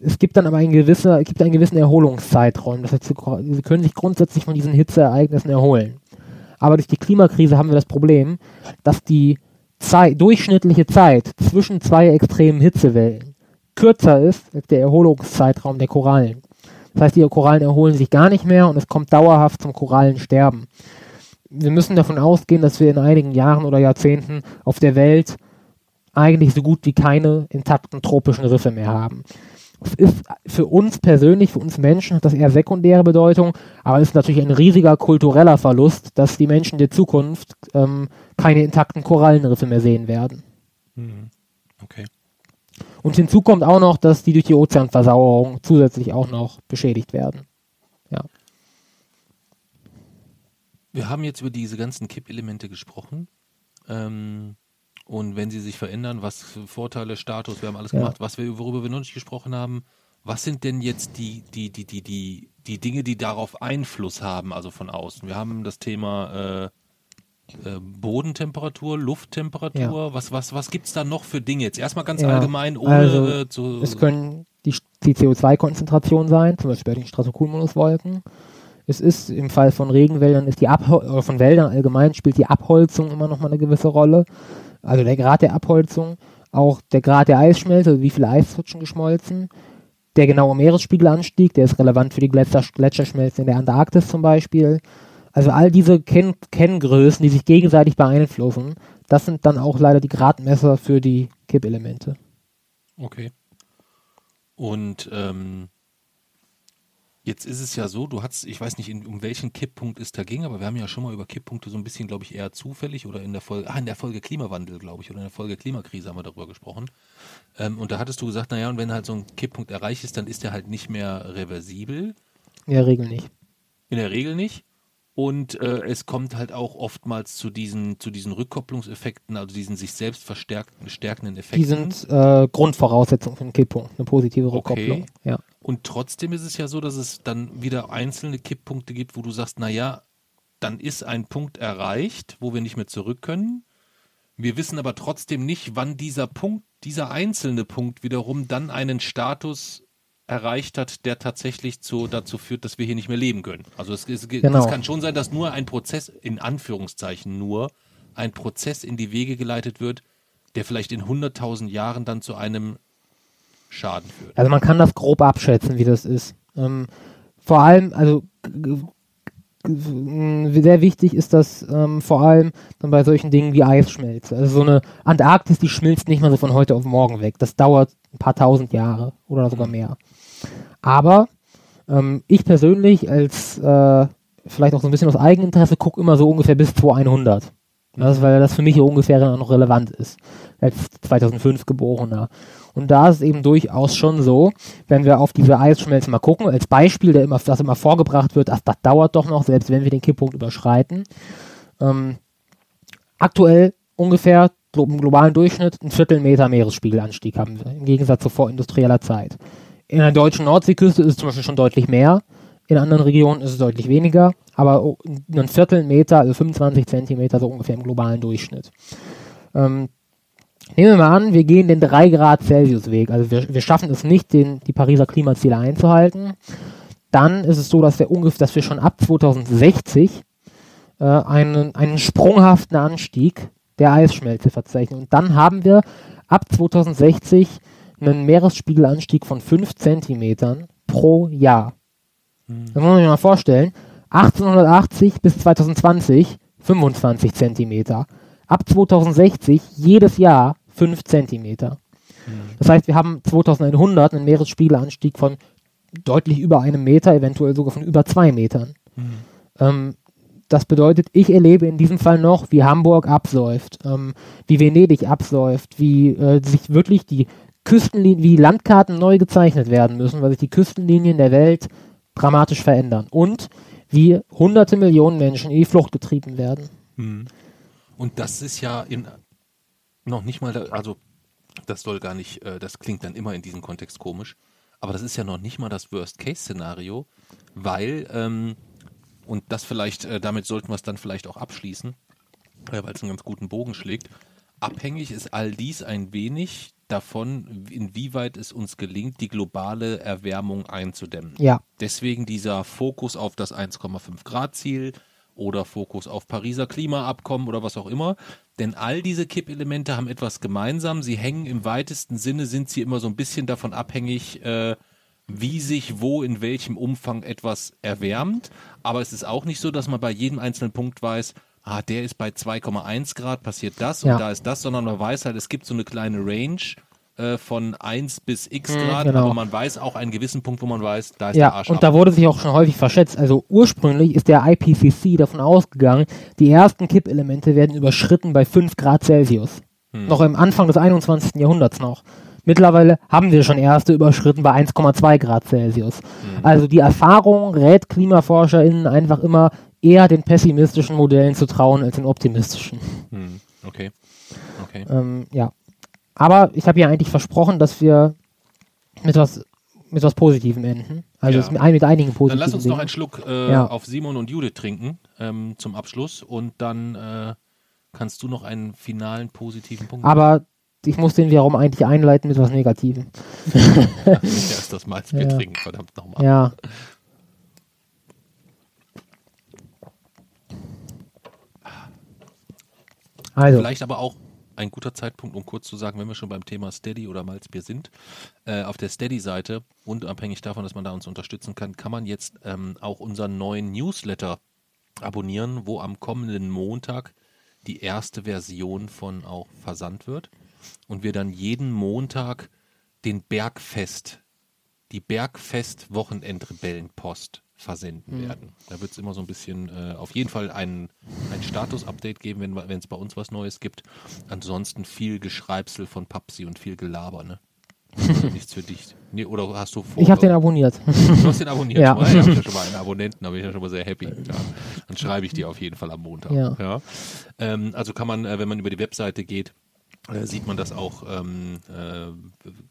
es gibt dann aber ein gewisser, es gibt einen gewissen Erholungszeitraum. Das heißt, sie können sich grundsätzlich von diesen Hitzeereignissen erholen. Aber durch die Klimakrise haben wir das Problem, dass die Zeit, durchschnittliche Zeit zwischen zwei extremen Hitzewellen kürzer ist als der Erholungszeitraum der Korallen. Das heißt, die Korallen erholen sich gar nicht mehr und es kommt dauerhaft zum Korallensterben. Wir müssen davon ausgehen, dass wir in einigen Jahren oder Jahrzehnten auf der Welt eigentlich so gut wie keine intakten tropischen Riffe mehr haben. Es ist für uns persönlich, für uns Menschen, hat das eher sekundäre Bedeutung, aber es ist natürlich ein riesiger kultureller Verlust, dass die Menschen der Zukunft ähm, keine intakten Korallenriffe mehr sehen werden. Mhm. Okay. Und hinzu kommt auch noch, dass die durch die Ozeanversauerung zusätzlich auch noch beschädigt werden. Ja. Wir haben jetzt über diese ganzen Kippelemente gesprochen. Ähm, und wenn sie sich verändern, was für Vorteile, Status, wir haben alles Ja. gemacht, was wir, worüber wir noch nicht gesprochen haben. Was sind denn jetzt die, die, die, die, die, die Dinge, die darauf Einfluss haben, also von außen? Wir haben das Thema äh, Bodentemperatur, Lufttemperatur. Was, was, was gibt es da noch für Dinge? Jetzt erstmal ganz Ja, allgemein, ohne also, äh, zu. Es können die, die CO2-Konzentrationen sein, zum Beispiel bei den Stratocumulus-Wolken. Es ist im Fall von Regenwäldern, ist die Abhol oder von Wäldern allgemein spielt die Abholzung immer noch mal eine gewisse Rolle. Also der Grad der Abholzung, auch der Grad der Eisschmelze, also wie viele Eisrutschen geschmolzen. Der genaue Meeresspiegelanstieg, der ist relevant für die Gletscher, Gletscherschmelzen in der Antarktis zum Beispiel. Also all diese Kenn Kenngrößen, die sich gegenseitig beeinflussen, das sind dann auch leider die Gradmesser für die Kippelemente. Okay. Und ähm, jetzt ist es ja so, du hast, ich weiß nicht, in, um welchen Kipppunkt es da ging, aber wir haben ja schon mal über Kipppunkte so ein bisschen, glaube ich, eher zufällig oder in der Folge, ah, in der Folge Klimawandel, glaube ich, oder in der Folge Klimakrise haben wir darüber gesprochen. Ähm, und da hattest du gesagt, naja, und wenn halt so ein Kipppunkt erreicht ist, dann ist der halt nicht mehr reversibel. In der Regel nicht. In der Regel nicht. Und äh, es kommt halt auch oftmals zu diesen, zu diesen Rückkopplungseffekten, also diesen sich selbst verstärkten, stärkenden Effekten. Die sind äh, Grundvoraussetzung für einen Kipppunkt, eine positive Okay. Rückkopplung. Ja. Und trotzdem ist es ja so, dass es dann wieder einzelne Kipppunkte gibt, wo du sagst, naja, dann ist ein Punkt erreicht, wo wir nicht mehr zurück können. Wir wissen aber trotzdem nicht, wann dieser Punkt, dieser einzelne Punkt wiederum dann einen Status erreicht hat, der tatsächlich zu, dazu führt, dass wir hier nicht mehr leben können. Also es, es, Genau. es kann schon sein, dass nur ein Prozess, in Anführungszeichen nur, ein Prozess in die Wege geleitet wird, der vielleicht in 100.000 Jahren dann zu einem Schaden führt. Also man kann das grob abschätzen, wie das ist. Ähm, vor allem, also g- sehr wichtig ist das ähm, vor allem dann bei solchen Dingen wie Eisschmelze. Also so eine Antarktis, die schmilzt nicht mal so von heute auf morgen weg. Das dauert ein paar tausend Jahre oder sogar mehr. Aber ähm, ich persönlich als äh, vielleicht auch so ein bisschen aus Eigeninteresse gucke immer so ungefähr bis 2100. Das, weil das für mich hier ungefähr noch relevant ist. Als 2005 geborener. Und da ist es eben durchaus schon so, wenn wir auf diese Eisschmelze mal gucken, als Beispiel, der immer, das immer vorgebracht wird, ach, das dauert doch noch, selbst wenn wir den Kipppunkt überschreiten. Ähm, aktuell ungefähr im globalen Durchschnitt ein Viertelmeter Meeresspiegelanstieg haben wir, im Gegensatz zu vorindustrieller Zeit. In der deutschen Nordseeküste ist es zum Beispiel schon deutlich mehr, in anderen Regionen ist es deutlich weniger, aber ein Viertelmeter, also 25 Zentimeter so ungefähr im globalen Durchschnitt. Ähm, nehmen wir mal an, wir gehen den 3 Grad Celsius Weg, also wir, wir schaffen es nicht, den, die Pariser Klimaziele einzuhalten. Dann ist es so, dass wir ungefähr, dass wir schon ab 2060 äh, einen, einen sprunghaften Anstieg der Eisschmelze verzeichnen. Und dann haben wir ab 2060 einen Meeresspiegelanstieg von 5 Zentimetern pro Jahr. Das muss man sich mal vorstellen. 1880 bis 2020 25 Zentimeter. Ab 2060 jedes Jahr 5 Zentimeter. Das heißt, wir haben 2100 einen Meeresspiegelanstieg von deutlich über einem Meter, eventuell sogar von über zwei Metern. Ähm, das bedeutet, ich erlebe in diesem Fall noch, wie Hamburg absäuft, ähm, wie Venedig absäuft, wie äh, sich wirklich die Küstenlinien, wie Landkarten neu gezeichnet werden müssen, weil sich die Küstenlinien der Welt dramatisch verändern und wie hunderte Millionen Menschen in die Flucht getrieben werden. Und das ist ja in noch nicht mal, also das soll gar nicht, äh, das klingt dann immer in diesem Kontext komisch, aber das ist ja noch nicht mal das Worst-Case-Szenario, weil, ähm, und das vielleicht, äh, damit sollten wir es dann vielleicht auch abschließen, äh, weil es einen ganz guten Bogen schlägt. Abhängig ist all dies ein wenig davon, inwieweit es uns gelingt, die globale Erwärmung einzudämmen. Ja, Deswegen dieser Fokus auf das 1,5 Grad Ziel oder Fokus auf Pariser Klimaabkommen oder was auch immer. Denn all diese Kippelemente haben etwas gemeinsam. Sie hängen im weitesten Sinne, sind sie immer so ein bisschen davon abhängig, äh, wie sich wo in welchem Umfang etwas erwärmt. Aber es ist auch nicht so, dass man bei jedem einzelnen Punkt weiß, ah, der ist bei 2,1 Grad, passiert das Ja. und da ist das, sondern man weiß halt, es gibt so eine kleine Range äh, von 1 bis x Mhm, Grad, genau. aber man weiß auch einen gewissen Punkt, wo man weiß, da ist der Ja, Arsch und ab. da wurde sich auch schon häufig verschätzt. Also ursprünglich ist der IPCC davon ausgegangen, die ersten Kippelemente werden überschritten bei 5 Grad Celsius. Hm. Noch im Anfang des 21. Jahrhunderts noch. Mittlerweile haben wir schon erste überschritten bei 1,2 Grad Celsius. Hm. Also die Erfahrung rät KlimaforscherInnen einfach immer eher den pessimistischen Modellen zu trauen als den optimistischen. Hm, okay. Okay. Ähm, ja. Aber ich habe ja eigentlich versprochen, dass wir mit was, mit was Positivem enden. Also Ja. mit, mit einigen Dann positiven lass uns noch Dingen. einen Schluck äh, Ja. auf Simon und Judith trinken ähm, zum Abschluss und dann äh, kannst du noch einen finalen positiven Punkt Aber ich muss den wiederum eigentlich einleiten mit was Negativem. machen. Erst das Malzbier Ja. trinken, verdammt nochmal. Ja. Also, Vielleicht aber auch ein guter Zeitpunkt, um kurz zu sagen, wenn wir schon beim Thema Steady oder Malzbier sind. Äh, auf der Steady-Seite, unabhängig davon, dass man da uns unterstützen kann, kann man jetzt ähm, auch unseren neuen Newsletter abonnieren, wo am kommenden Montag die erste Version von auch versandt wird. Und wir dann jeden Montag den Bergfest, die Bergfest-Wochenendrebellenpost versenden werden. Da wird es immer so ein bisschen, äh, auf jeden Fall ein, ein Status-Update geben, wenn es bei uns was Neues gibt. Ansonsten viel Geschreibsel von Papsi und viel Gelaber, ne? Nichts für dich. Nee, oder hast du vor? ich habe den abonniert. Du hast den abonniert. Ja. Ja. Ich habe ja schon mal einen Abonnenten, da bin ich ja schon mal sehr happy. Ja. Dann schreibe ich dir auf jeden Fall am Montag. Ja. Ähm, also kann man, äh, wenn man über die Webseite geht, sieht man das auch, ähm, äh,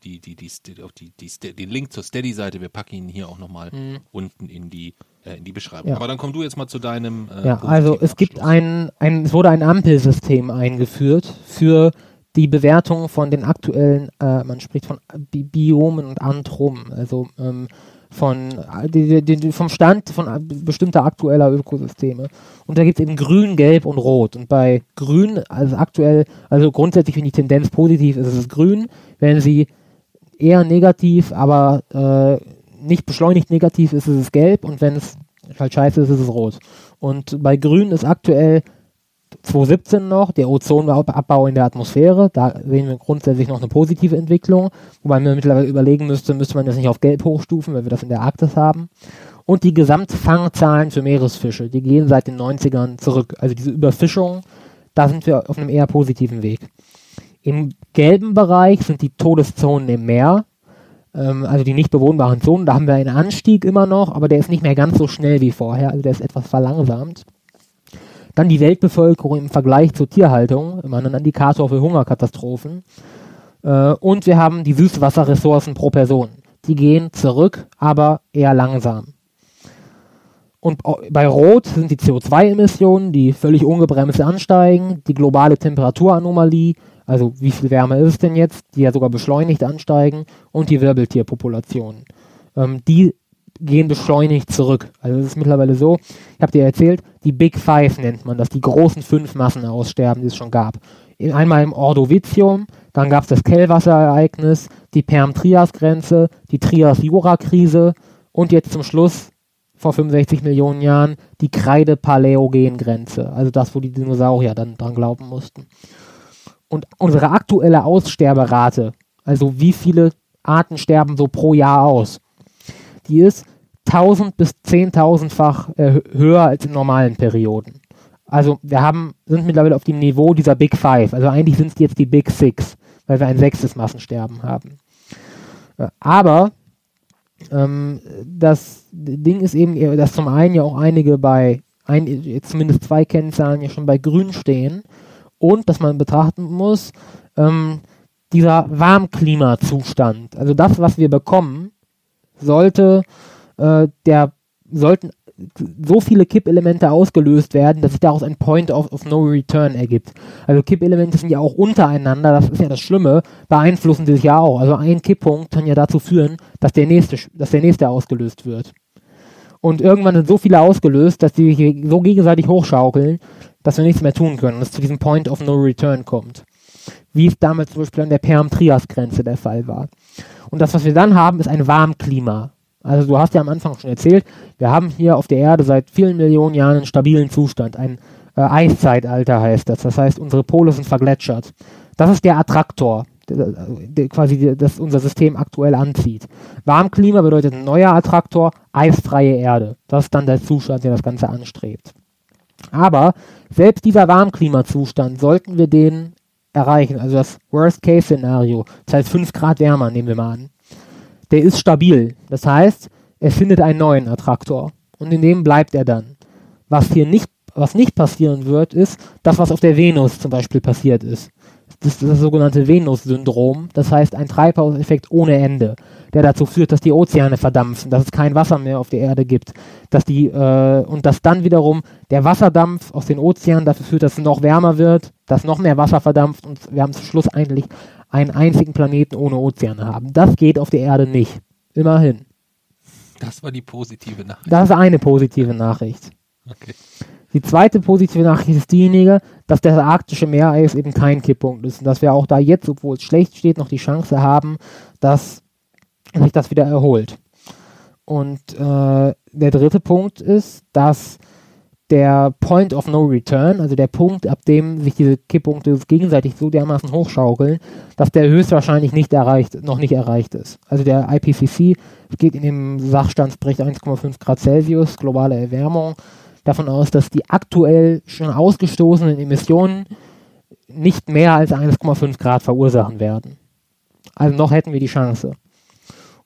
die, die, die, die, die, den Link zur Steady-Seite, wir packen ihn hier auch nochmal unten in die, äh, in die Beschreibung. Mhm. Ja. Aber dann komm du jetzt mal zu deinem äh, Ja, also es gibt ein, ein, es wurde ein Ampelsystem eingeführt für die Bewertung von den aktuellen, äh, man spricht von Bi Biomen und Anthromen, also ähm, von die, die, vom Stand von bestimmter aktueller Ökosysteme. Und da gibt es eben Grün, Gelb und Rot. Und bei Grün, also aktuell, also grundsätzlich, wenn die Tendenz positiv ist, ist es Grün. Wenn sie eher negativ, aber äh, nicht beschleunigt negativ ist, ist es Gelb. Und wenn es halt scheiße ist, ist es Rot. Und bei Grün ist aktuell 2017 noch der Ozonabbau in der Atmosphäre. Da sehen wir grundsätzlich noch eine positive Entwicklung. Wobei man mittlerweile überlegen müsste, müsste man das nicht auf Gelb hochstufen, weil wir das in der Arktis haben. Und die Gesamtfangzahlen für Meeresfische, die gehen seit den 90ern zurück. Also diese Überfischung, da sind wir auf einem eher positiven Weg. Im gelben Bereich sind die Todeszonen im Meer, ähm, also die nicht bewohnbaren Zonen. Da haben wir einen Anstieg immer noch, aber der ist nicht mehr ganz so schnell wie vorher, also der ist etwas verlangsamt. Dann die Weltbevölkerung im Vergleich zur Tierhaltung, immer ein Indikator für Hungerkatastrophen. Äh, und wir haben die Süßwasserressourcen pro Person. Die gehen zurück, aber eher langsam. Und bei Rot sind die CO2-Emissionen, die völlig ungebremst ansteigen, die globale Temperaturanomalie, also wie viel Wärme ist es denn jetzt, die ja sogar beschleunigt ansteigen, und die Wirbeltierpopulationen. Ähm, die gehen beschleunigt zurück. Also es ist mittlerweile so, ich habe dir erzählt, die Big Five nennt man das, die großen fünf Massenaussterben, die es schon gab. In- Einmal im Ordovizium, dann gab es das Kellwasserereignis, die Perm-Trias-Grenze, die Trias-Jura-Krise und jetzt zum Schluss vor 65 Millionen Jahren die Kreide-Paläogen-Grenze, also das, wo die Dinosaurier dann dran glauben mussten. Und unsere aktuelle Aussterberate, also wie viele Arten sterben so pro Jahr aus, die ist 1000 bis 10.000-fach äh, hö- höher als in normalen Perioden. Also wir haben, sind mittlerweile auf dem Niveau dieser Big Five. Also eigentlich sind es jetzt die Big Six, weil wir ein sechstes Massensterben haben. Äh, aber ähm, das Ding ist eben, äh, dass zum einen ja auch einige bei, ein, zumindest zwei Kennzahlen ja schon bei Grün stehen und dass man betrachten muss, ähm, dieser Warmklimazustand, also das, was wir bekommen, sollte äh, der sollten so viele Kippelemente ausgelöst werden, dass sich daraus ein Point of, of No Return ergibt. Also Kippelemente sind ja auch untereinander, das ist ja das Schlimme, beeinflussen sie sich ja auch. Also ein Kipppunkt kann ja dazu führen, dass der nächste, dass der nächste ausgelöst wird. Und irgendwann sind so viele ausgelöst, dass die sich so gegenseitig hochschaukeln, dass wir nichts mehr tun können, dass es zu diesem Point of No Return kommt. Wie es damals zum Beispiel an der Perm-Trias-Grenze der Fall war. Und das, was wir dann haben, ist ein Warmklima. Also du hast ja am Anfang schon erzählt, wir haben hier auf der Erde seit vielen Millionen Jahren einen stabilen Zustand, ein äh, Eiszeitalter heißt das. Das heißt, unsere Pole sind vergletschert. Das ist der Attraktor, der, der quasi das unser System aktuell anzieht. Warmklima bedeutet ein neuer Attraktor, eisfreie Erde. Das ist dann der Zustand, der das Ganze anstrebt. Aber selbst dieser Warmklimazustand sollten wir den erreichen, also das Worst-Case-Szenario, das heißt 5 Grad wärmer, nehmen wir mal an, der ist stabil. Das heißt, er findet einen neuen Attraktor und in dem bleibt er dann. Was hier nicht, was nicht passieren wird, ist das, was auf der Venus zum Beispiel passiert ist. Das ist das sogenannte Venus-Syndrom, das heißt ein Treibhauseffekt ohne Ende, der dazu führt, dass die Ozeane verdampfen, dass es kein Wasser mehr auf der Erde gibt, dass die äh, und dass dann wiederum der Wasserdampf aus den Ozeanen dafür führt, dass es noch wärmer wird, dass noch mehr Wasser verdampft und wir haben zum Schluss eigentlich einen einzigen Planeten ohne Ozeane haben. Das geht auf der Erde nicht. Immerhin. Das war die positive Nachricht. Das ist eine positive Nachricht. Okay. Die zweite positive Nachricht ist diejenige, dass das arktische Meereis eben kein Kipppunkt ist und dass wir auch da jetzt, obwohl es schlecht steht, noch die Chance haben, dass sich das wieder erholt. Und äh, der dritte Punkt ist, dass der Point of No Return, also der Punkt, ab dem sich diese Kipppunkte gegenseitig so dermaßen hochschaukeln, dass der höchstwahrscheinlich nicht erreicht, noch nicht erreicht ist. Also der IPCC geht in dem Sachstandsbericht 1,5 Grad Celsius, globale Erwärmung, davon aus, dass die aktuell schon ausgestoßenen Emissionen nicht mehr als 1,5 Grad verursachen werden. Also noch hätten wir die Chance.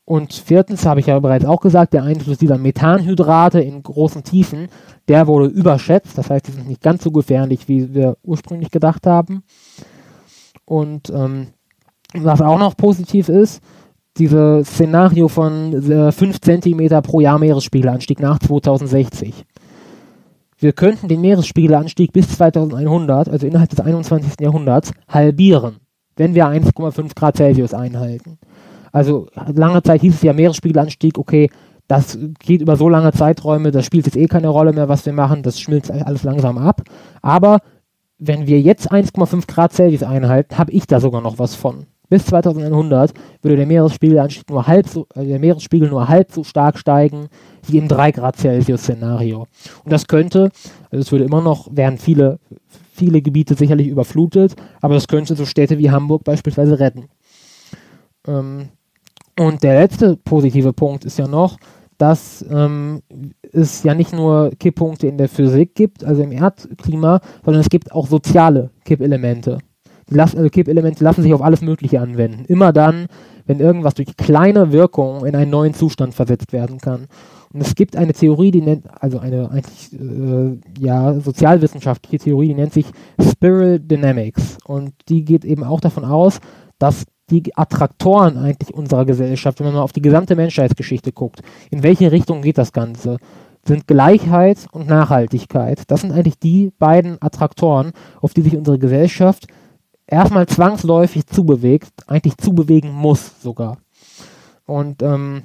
Und viertens habe ich ja bereits auch gesagt, der Einfluss dieser Methanhydrate in großen Tiefen, der wurde überschätzt. Das heißt, die sind nicht ganz so gefährlich, wie wir ursprünglich gedacht haben. Und ähm, was auch noch positiv ist, dieses Szenario von äh, 5 cm pro Jahr Meeresspiegelanstieg nach 2060. Wir könnten den Meeresspiegelanstieg bis 2100, also innerhalb des 21. Jahrhunderts, halbieren, wenn wir 1,5 Grad Celsius einhalten. Also lange Zeit hieß es ja Meeresspiegelanstieg, okay, das geht über so lange Zeiträume, das spielt jetzt eh keine Rolle mehr, was wir machen, das schmilzt alles langsam ab. Aber wenn wir jetzt 1,5 Grad Celsius einhalten, habe ich da sogar noch was von. Bis 2100 würde der Meeresspiegelanstieg nur halb so, äh, der Meeresspiegel nur halb so stark steigen wie im 3 Grad Celsius Szenario. Und das könnte, also es würde immer noch, wären viele, viele Gebiete sicherlich überflutet, aber das könnte so Städte wie Hamburg beispielsweise retten. Ähm, und der letzte positive Punkt ist ja noch, dass ähm, es ja nicht nur Kipppunkte in der Physik gibt, also im Erdklima, sondern es gibt auch soziale Kippelemente. Die Las also Kippelemente lassen sich auf alles Mögliche anwenden. Immer dann, wenn irgendwas durch kleine Wirkungen in einen neuen Zustand versetzt werden kann. Und es gibt eine Theorie, die nennt, also eine eigentlich äh, ja, sozialwissenschaftliche Theorie, die nennt sich Spiral Dynamics. Und die geht eben auch davon aus, dass die Attraktoren eigentlich unserer Gesellschaft, wenn man mal auf die gesamte Menschheitsgeschichte guckt. In welche Richtung geht das Ganze? Sind Gleichheit und Nachhaltigkeit. Das sind eigentlich die beiden Attraktoren, auf die sich unsere Gesellschaft erstmal zwangsläufig zubewegt, eigentlich zubewegen muss sogar. Und ähm,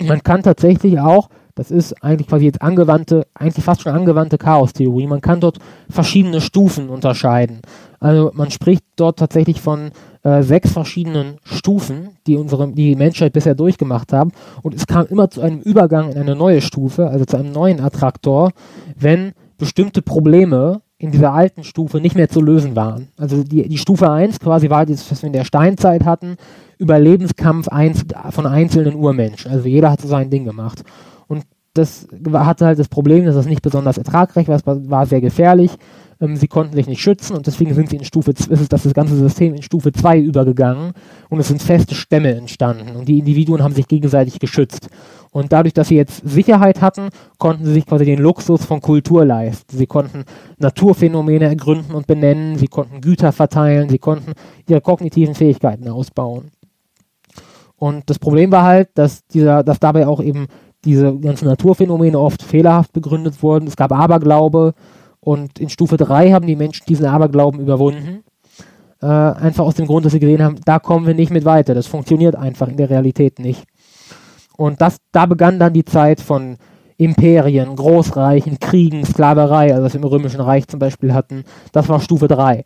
man kann tatsächlich auch, das ist eigentlich quasi jetzt angewandte, eigentlich fast schon angewandte Chaos-Theorie, man kann dort verschiedene Stufen unterscheiden. Also man spricht dort tatsächlich von äh, sechs verschiedenen Stufen, die unsere die Menschheit bisher durchgemacht haben. Und es kam immer zu einem Übergang in eine neue Stufe, also zu einem neuen Attraktor, wenn bestimmte Probleme in dieser alten Stufe nicht mehr zu lösen waren. Also die, die Stufe 1 quasi war das, was wir in der Steinzeit hatten, Überlebenskampf von einzelnen Urmenschen. Also jeder hat so sein Ding gemacht. Das hatte halt das Problem, dass das nicht besonders ertragreich war, es war sehr gefährlich ähm, sie konnten sich nicht schützen und deswegen sind sie in Stufe, ist es das, das ganze System in Stufe 2 übergegangen und es sind feste Stämme entstanden und die Individuen haben sich gegenseitig geschützt. Und dadurch, dass sie jetzt Sicherheit hatten, konnten sie sich quasi den Luxus von Kultur leisten. Sie konnten Naturphänomene ergründen und benennen, sie konnten Güter verteilen, sie konnten ihre kognitiven Fähigkeiten ausbauen. Und das Problem war halt, dass dieser, dass dabei auch eben diese ganzen Naturphänomene oft fehlerhaft begründet wurden. Es gab Aberglaube, und in Stufe 3 haben die Menschen diesen Aberglauben überwunden. Äh, einfach aus dem Grund, dass sie gesehen haben, da kommen wir nicht mit weiter. Das funktioniert einfach in der Realität nicht. Und das, da begann dann die Zeit von Imperien, Großreichen, Kriegen, Sklaverei, also was wir im Römischen Reich zum Beispiel hatten. Das war Stufe 3.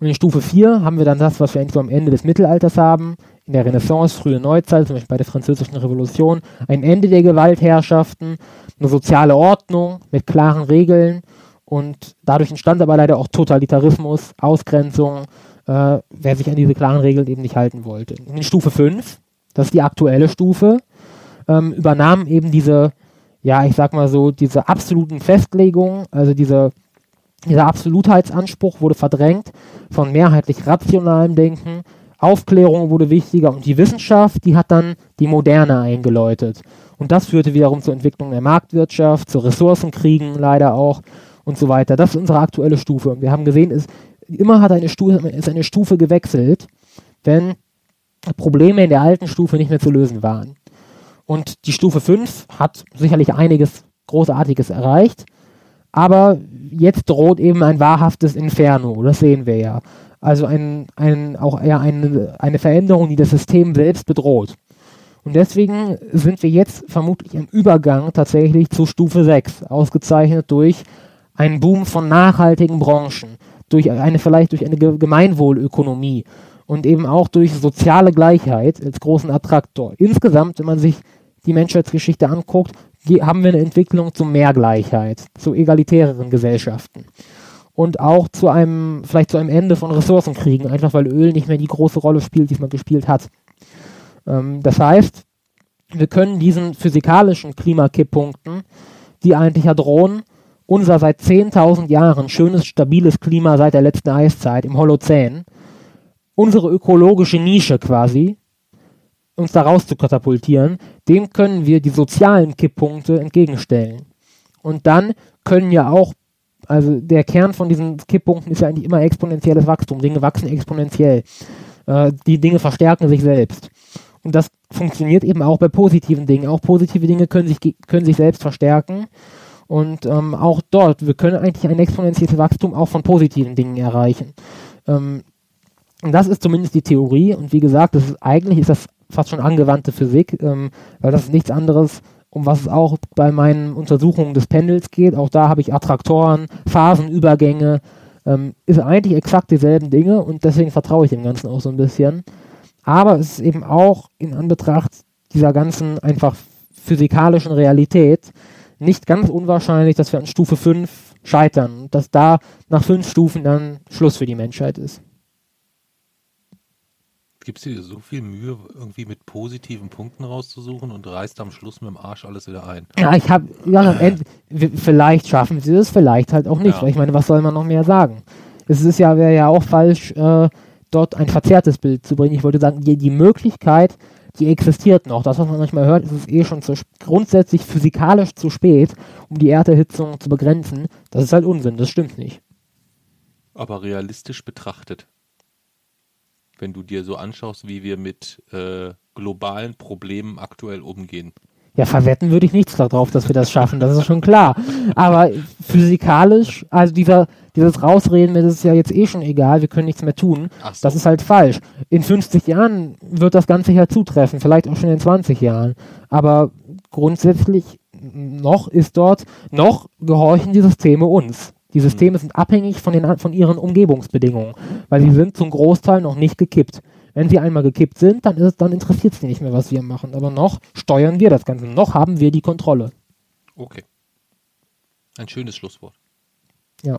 Und Und in Stufe 4 haben wir dann das, was wir eigentlich so am Ende des Mittelalters haben, in der Renaissance, frühe Neuzeit, zum Beispiel bei der Französischen Revolution, ein Ende der Gewaltherrschaften, eine soziale Ordnung mit klaren Regeln und dadurch entstand aber leider auch Totalitarismus, Ausgrenzung, äh, wer sich an diese klaren Regeln eben nicht halten wollte. In Stufe 5, das ist die aktuelle Stufe, ähm, übernahmen eben diese, ja, ich sag mal so, diese absoluten Festlegungen, also diese, dieser Absolutheitsanspruch wurde verdrängt von mehrheitlich rationalem Denken, Aufklärung wurde wichtiger und die Wissenschaft, die hat dann die Moderne eingeläutet. Und das führte wiederum zur Entwicklung der Marktwirtschaft, zu Ressourcenkriegen leider auch und so weiter. Das ist unsere aktuelle Stufe. Und wir haben gesehen, es, immer hat eine Stufe, ist eine Stufe gewechselt, wenn Probleme in der alten Stufe nicht mehr zu lösen waren. Und die Stufe 5 hat sicherlich einiges Großartiges erreicht, aber jetzt droht eben ein wahrhaftes Inferno, das sehen wir ja. Also ein, ein, auch eher eine, eine Veränderung, die das System selbst bedroht. Und deswegen sind wir jetzt vermutlich im Übergang tatsächlich zu Stufe 6, ausgezeichnet durch einen Boom von nachhaltigen Branchen, durch eine vielleicht durch eine Gemeinwohlökonomie und eben auch durch soziale Gleichheit als großen Attraktor. Insgesamt, wenn man sich die Menschheitsgeschichte anguckt, haben wir eine Entwicklung zu mehr Gleichheit, zu egalitäreren Gesellschaften und auch zu einem, vielleicht zu einem Ende von Ressourcenkriegen, einfach weil Öl nicht mehr die große Rolle spielt, die es mal gespielt hat. Ähm, das heißt, wir können diesen physikalischen Klimakipppunkten, die eigentlich ja drohen, unser seit 10.000 Jahren schönes, stabiles Klima seit der letzten Eiszeit im Holozän, unsere ökologische Nische quasi, uns da raus zu katapultieren, dem können wir die sozialen Kipppunkte entgegenstellen. Und dann können ja auch, also der Kern von diesen Kipppunkten ist ja eigentlich immer exponentielles Wachstum. Dinge wachsen exponentiell. Äh, die Dinge verstärken sich selbst. Und das funktioniert eben auch bei positiven Dingen. Auch positive Dinge können sich, können sich selbst verstärken. Und ähm, auch dort, wir können eigentlich ein exponentielles Wachstum auch von positiven Dingen erreichen. Ähm, und das ist zumindest die Theorie. Und wie gesagt, ist, eigentlich ist das fast schon angewandte Physik, ähm, weil das ist nichts anderes, um was es auch bei meinen Untersuchungen des Pendels geht. Auch da habe ich Attraktoren, Phasenübergänge, ähm, ist eigentlich exakt dieselben Dinge und deswegen vertraue ich dem Ganzen auch so ein bisschen. Aber es ist eben auch in Anbetracht dieser ganzen einfach physikalischen Realität nicht ganz unwahrscheinlich, dass wir an Stufe 5 scheitern, dass da nach fünf Stufen dann Schluss für die Menschheit ist. Gibst dir so viel Mühe, irgendwie mit positiven Punkten rauszusuchen und reißt am Schluss mit dem Arsch alles wieder ein? Ja, ich habe, ja, vielleicht schaffen sie das, vielleicht halt auch nicht, ja. weil ich meine, was soll man noch mehr sagen? Es ist ja, wäre ja auch falsch, äh, dort ein verzerrtes Bild zu bringen. Ich wollte sagen, die, die Möglichkeit, die existiert noch. Das, was man manchmal hört, ist es eh schon zu, grundsätzlich physikalisch zu spät, um die Erderhitzung zu begrenzen. Das ist halt Unsinn, das stimmt nicht. Aber realistisch betrachtet, wenn du dir so anschaust, wie wir mit äh, globalen Problemen aktuell umgehen. Ja, verwetten würde ich nichts darauf, dass wir das schaffen, das ist schon klar. Aber physikalisch, also dieser, dieses Rausreden, mir das ist ja jetzt eh schon egal, wir können nichts mehr tun, so. das ist halt falsch. In 50 Jahren wird das Ganze ja zutreffen, vielleicht auch schon in 20 Jahren. Aber grundsätzlich noch ist dort, noch gehorchen die Systeme uns. Die Systeme sind abhängig von, den, von ihren Umgebungsbedingungen, weil sie sind zum Großteil noch nicht gekippt. Wenn sie einmal gekippt sind, dann, dann interessiert es sie nicht mehr, was wir machen. Aber noch steuern wir das Ganze. Noch haben wir die Kontrolle. Okay. Ein schönes Schlusswort. Ja.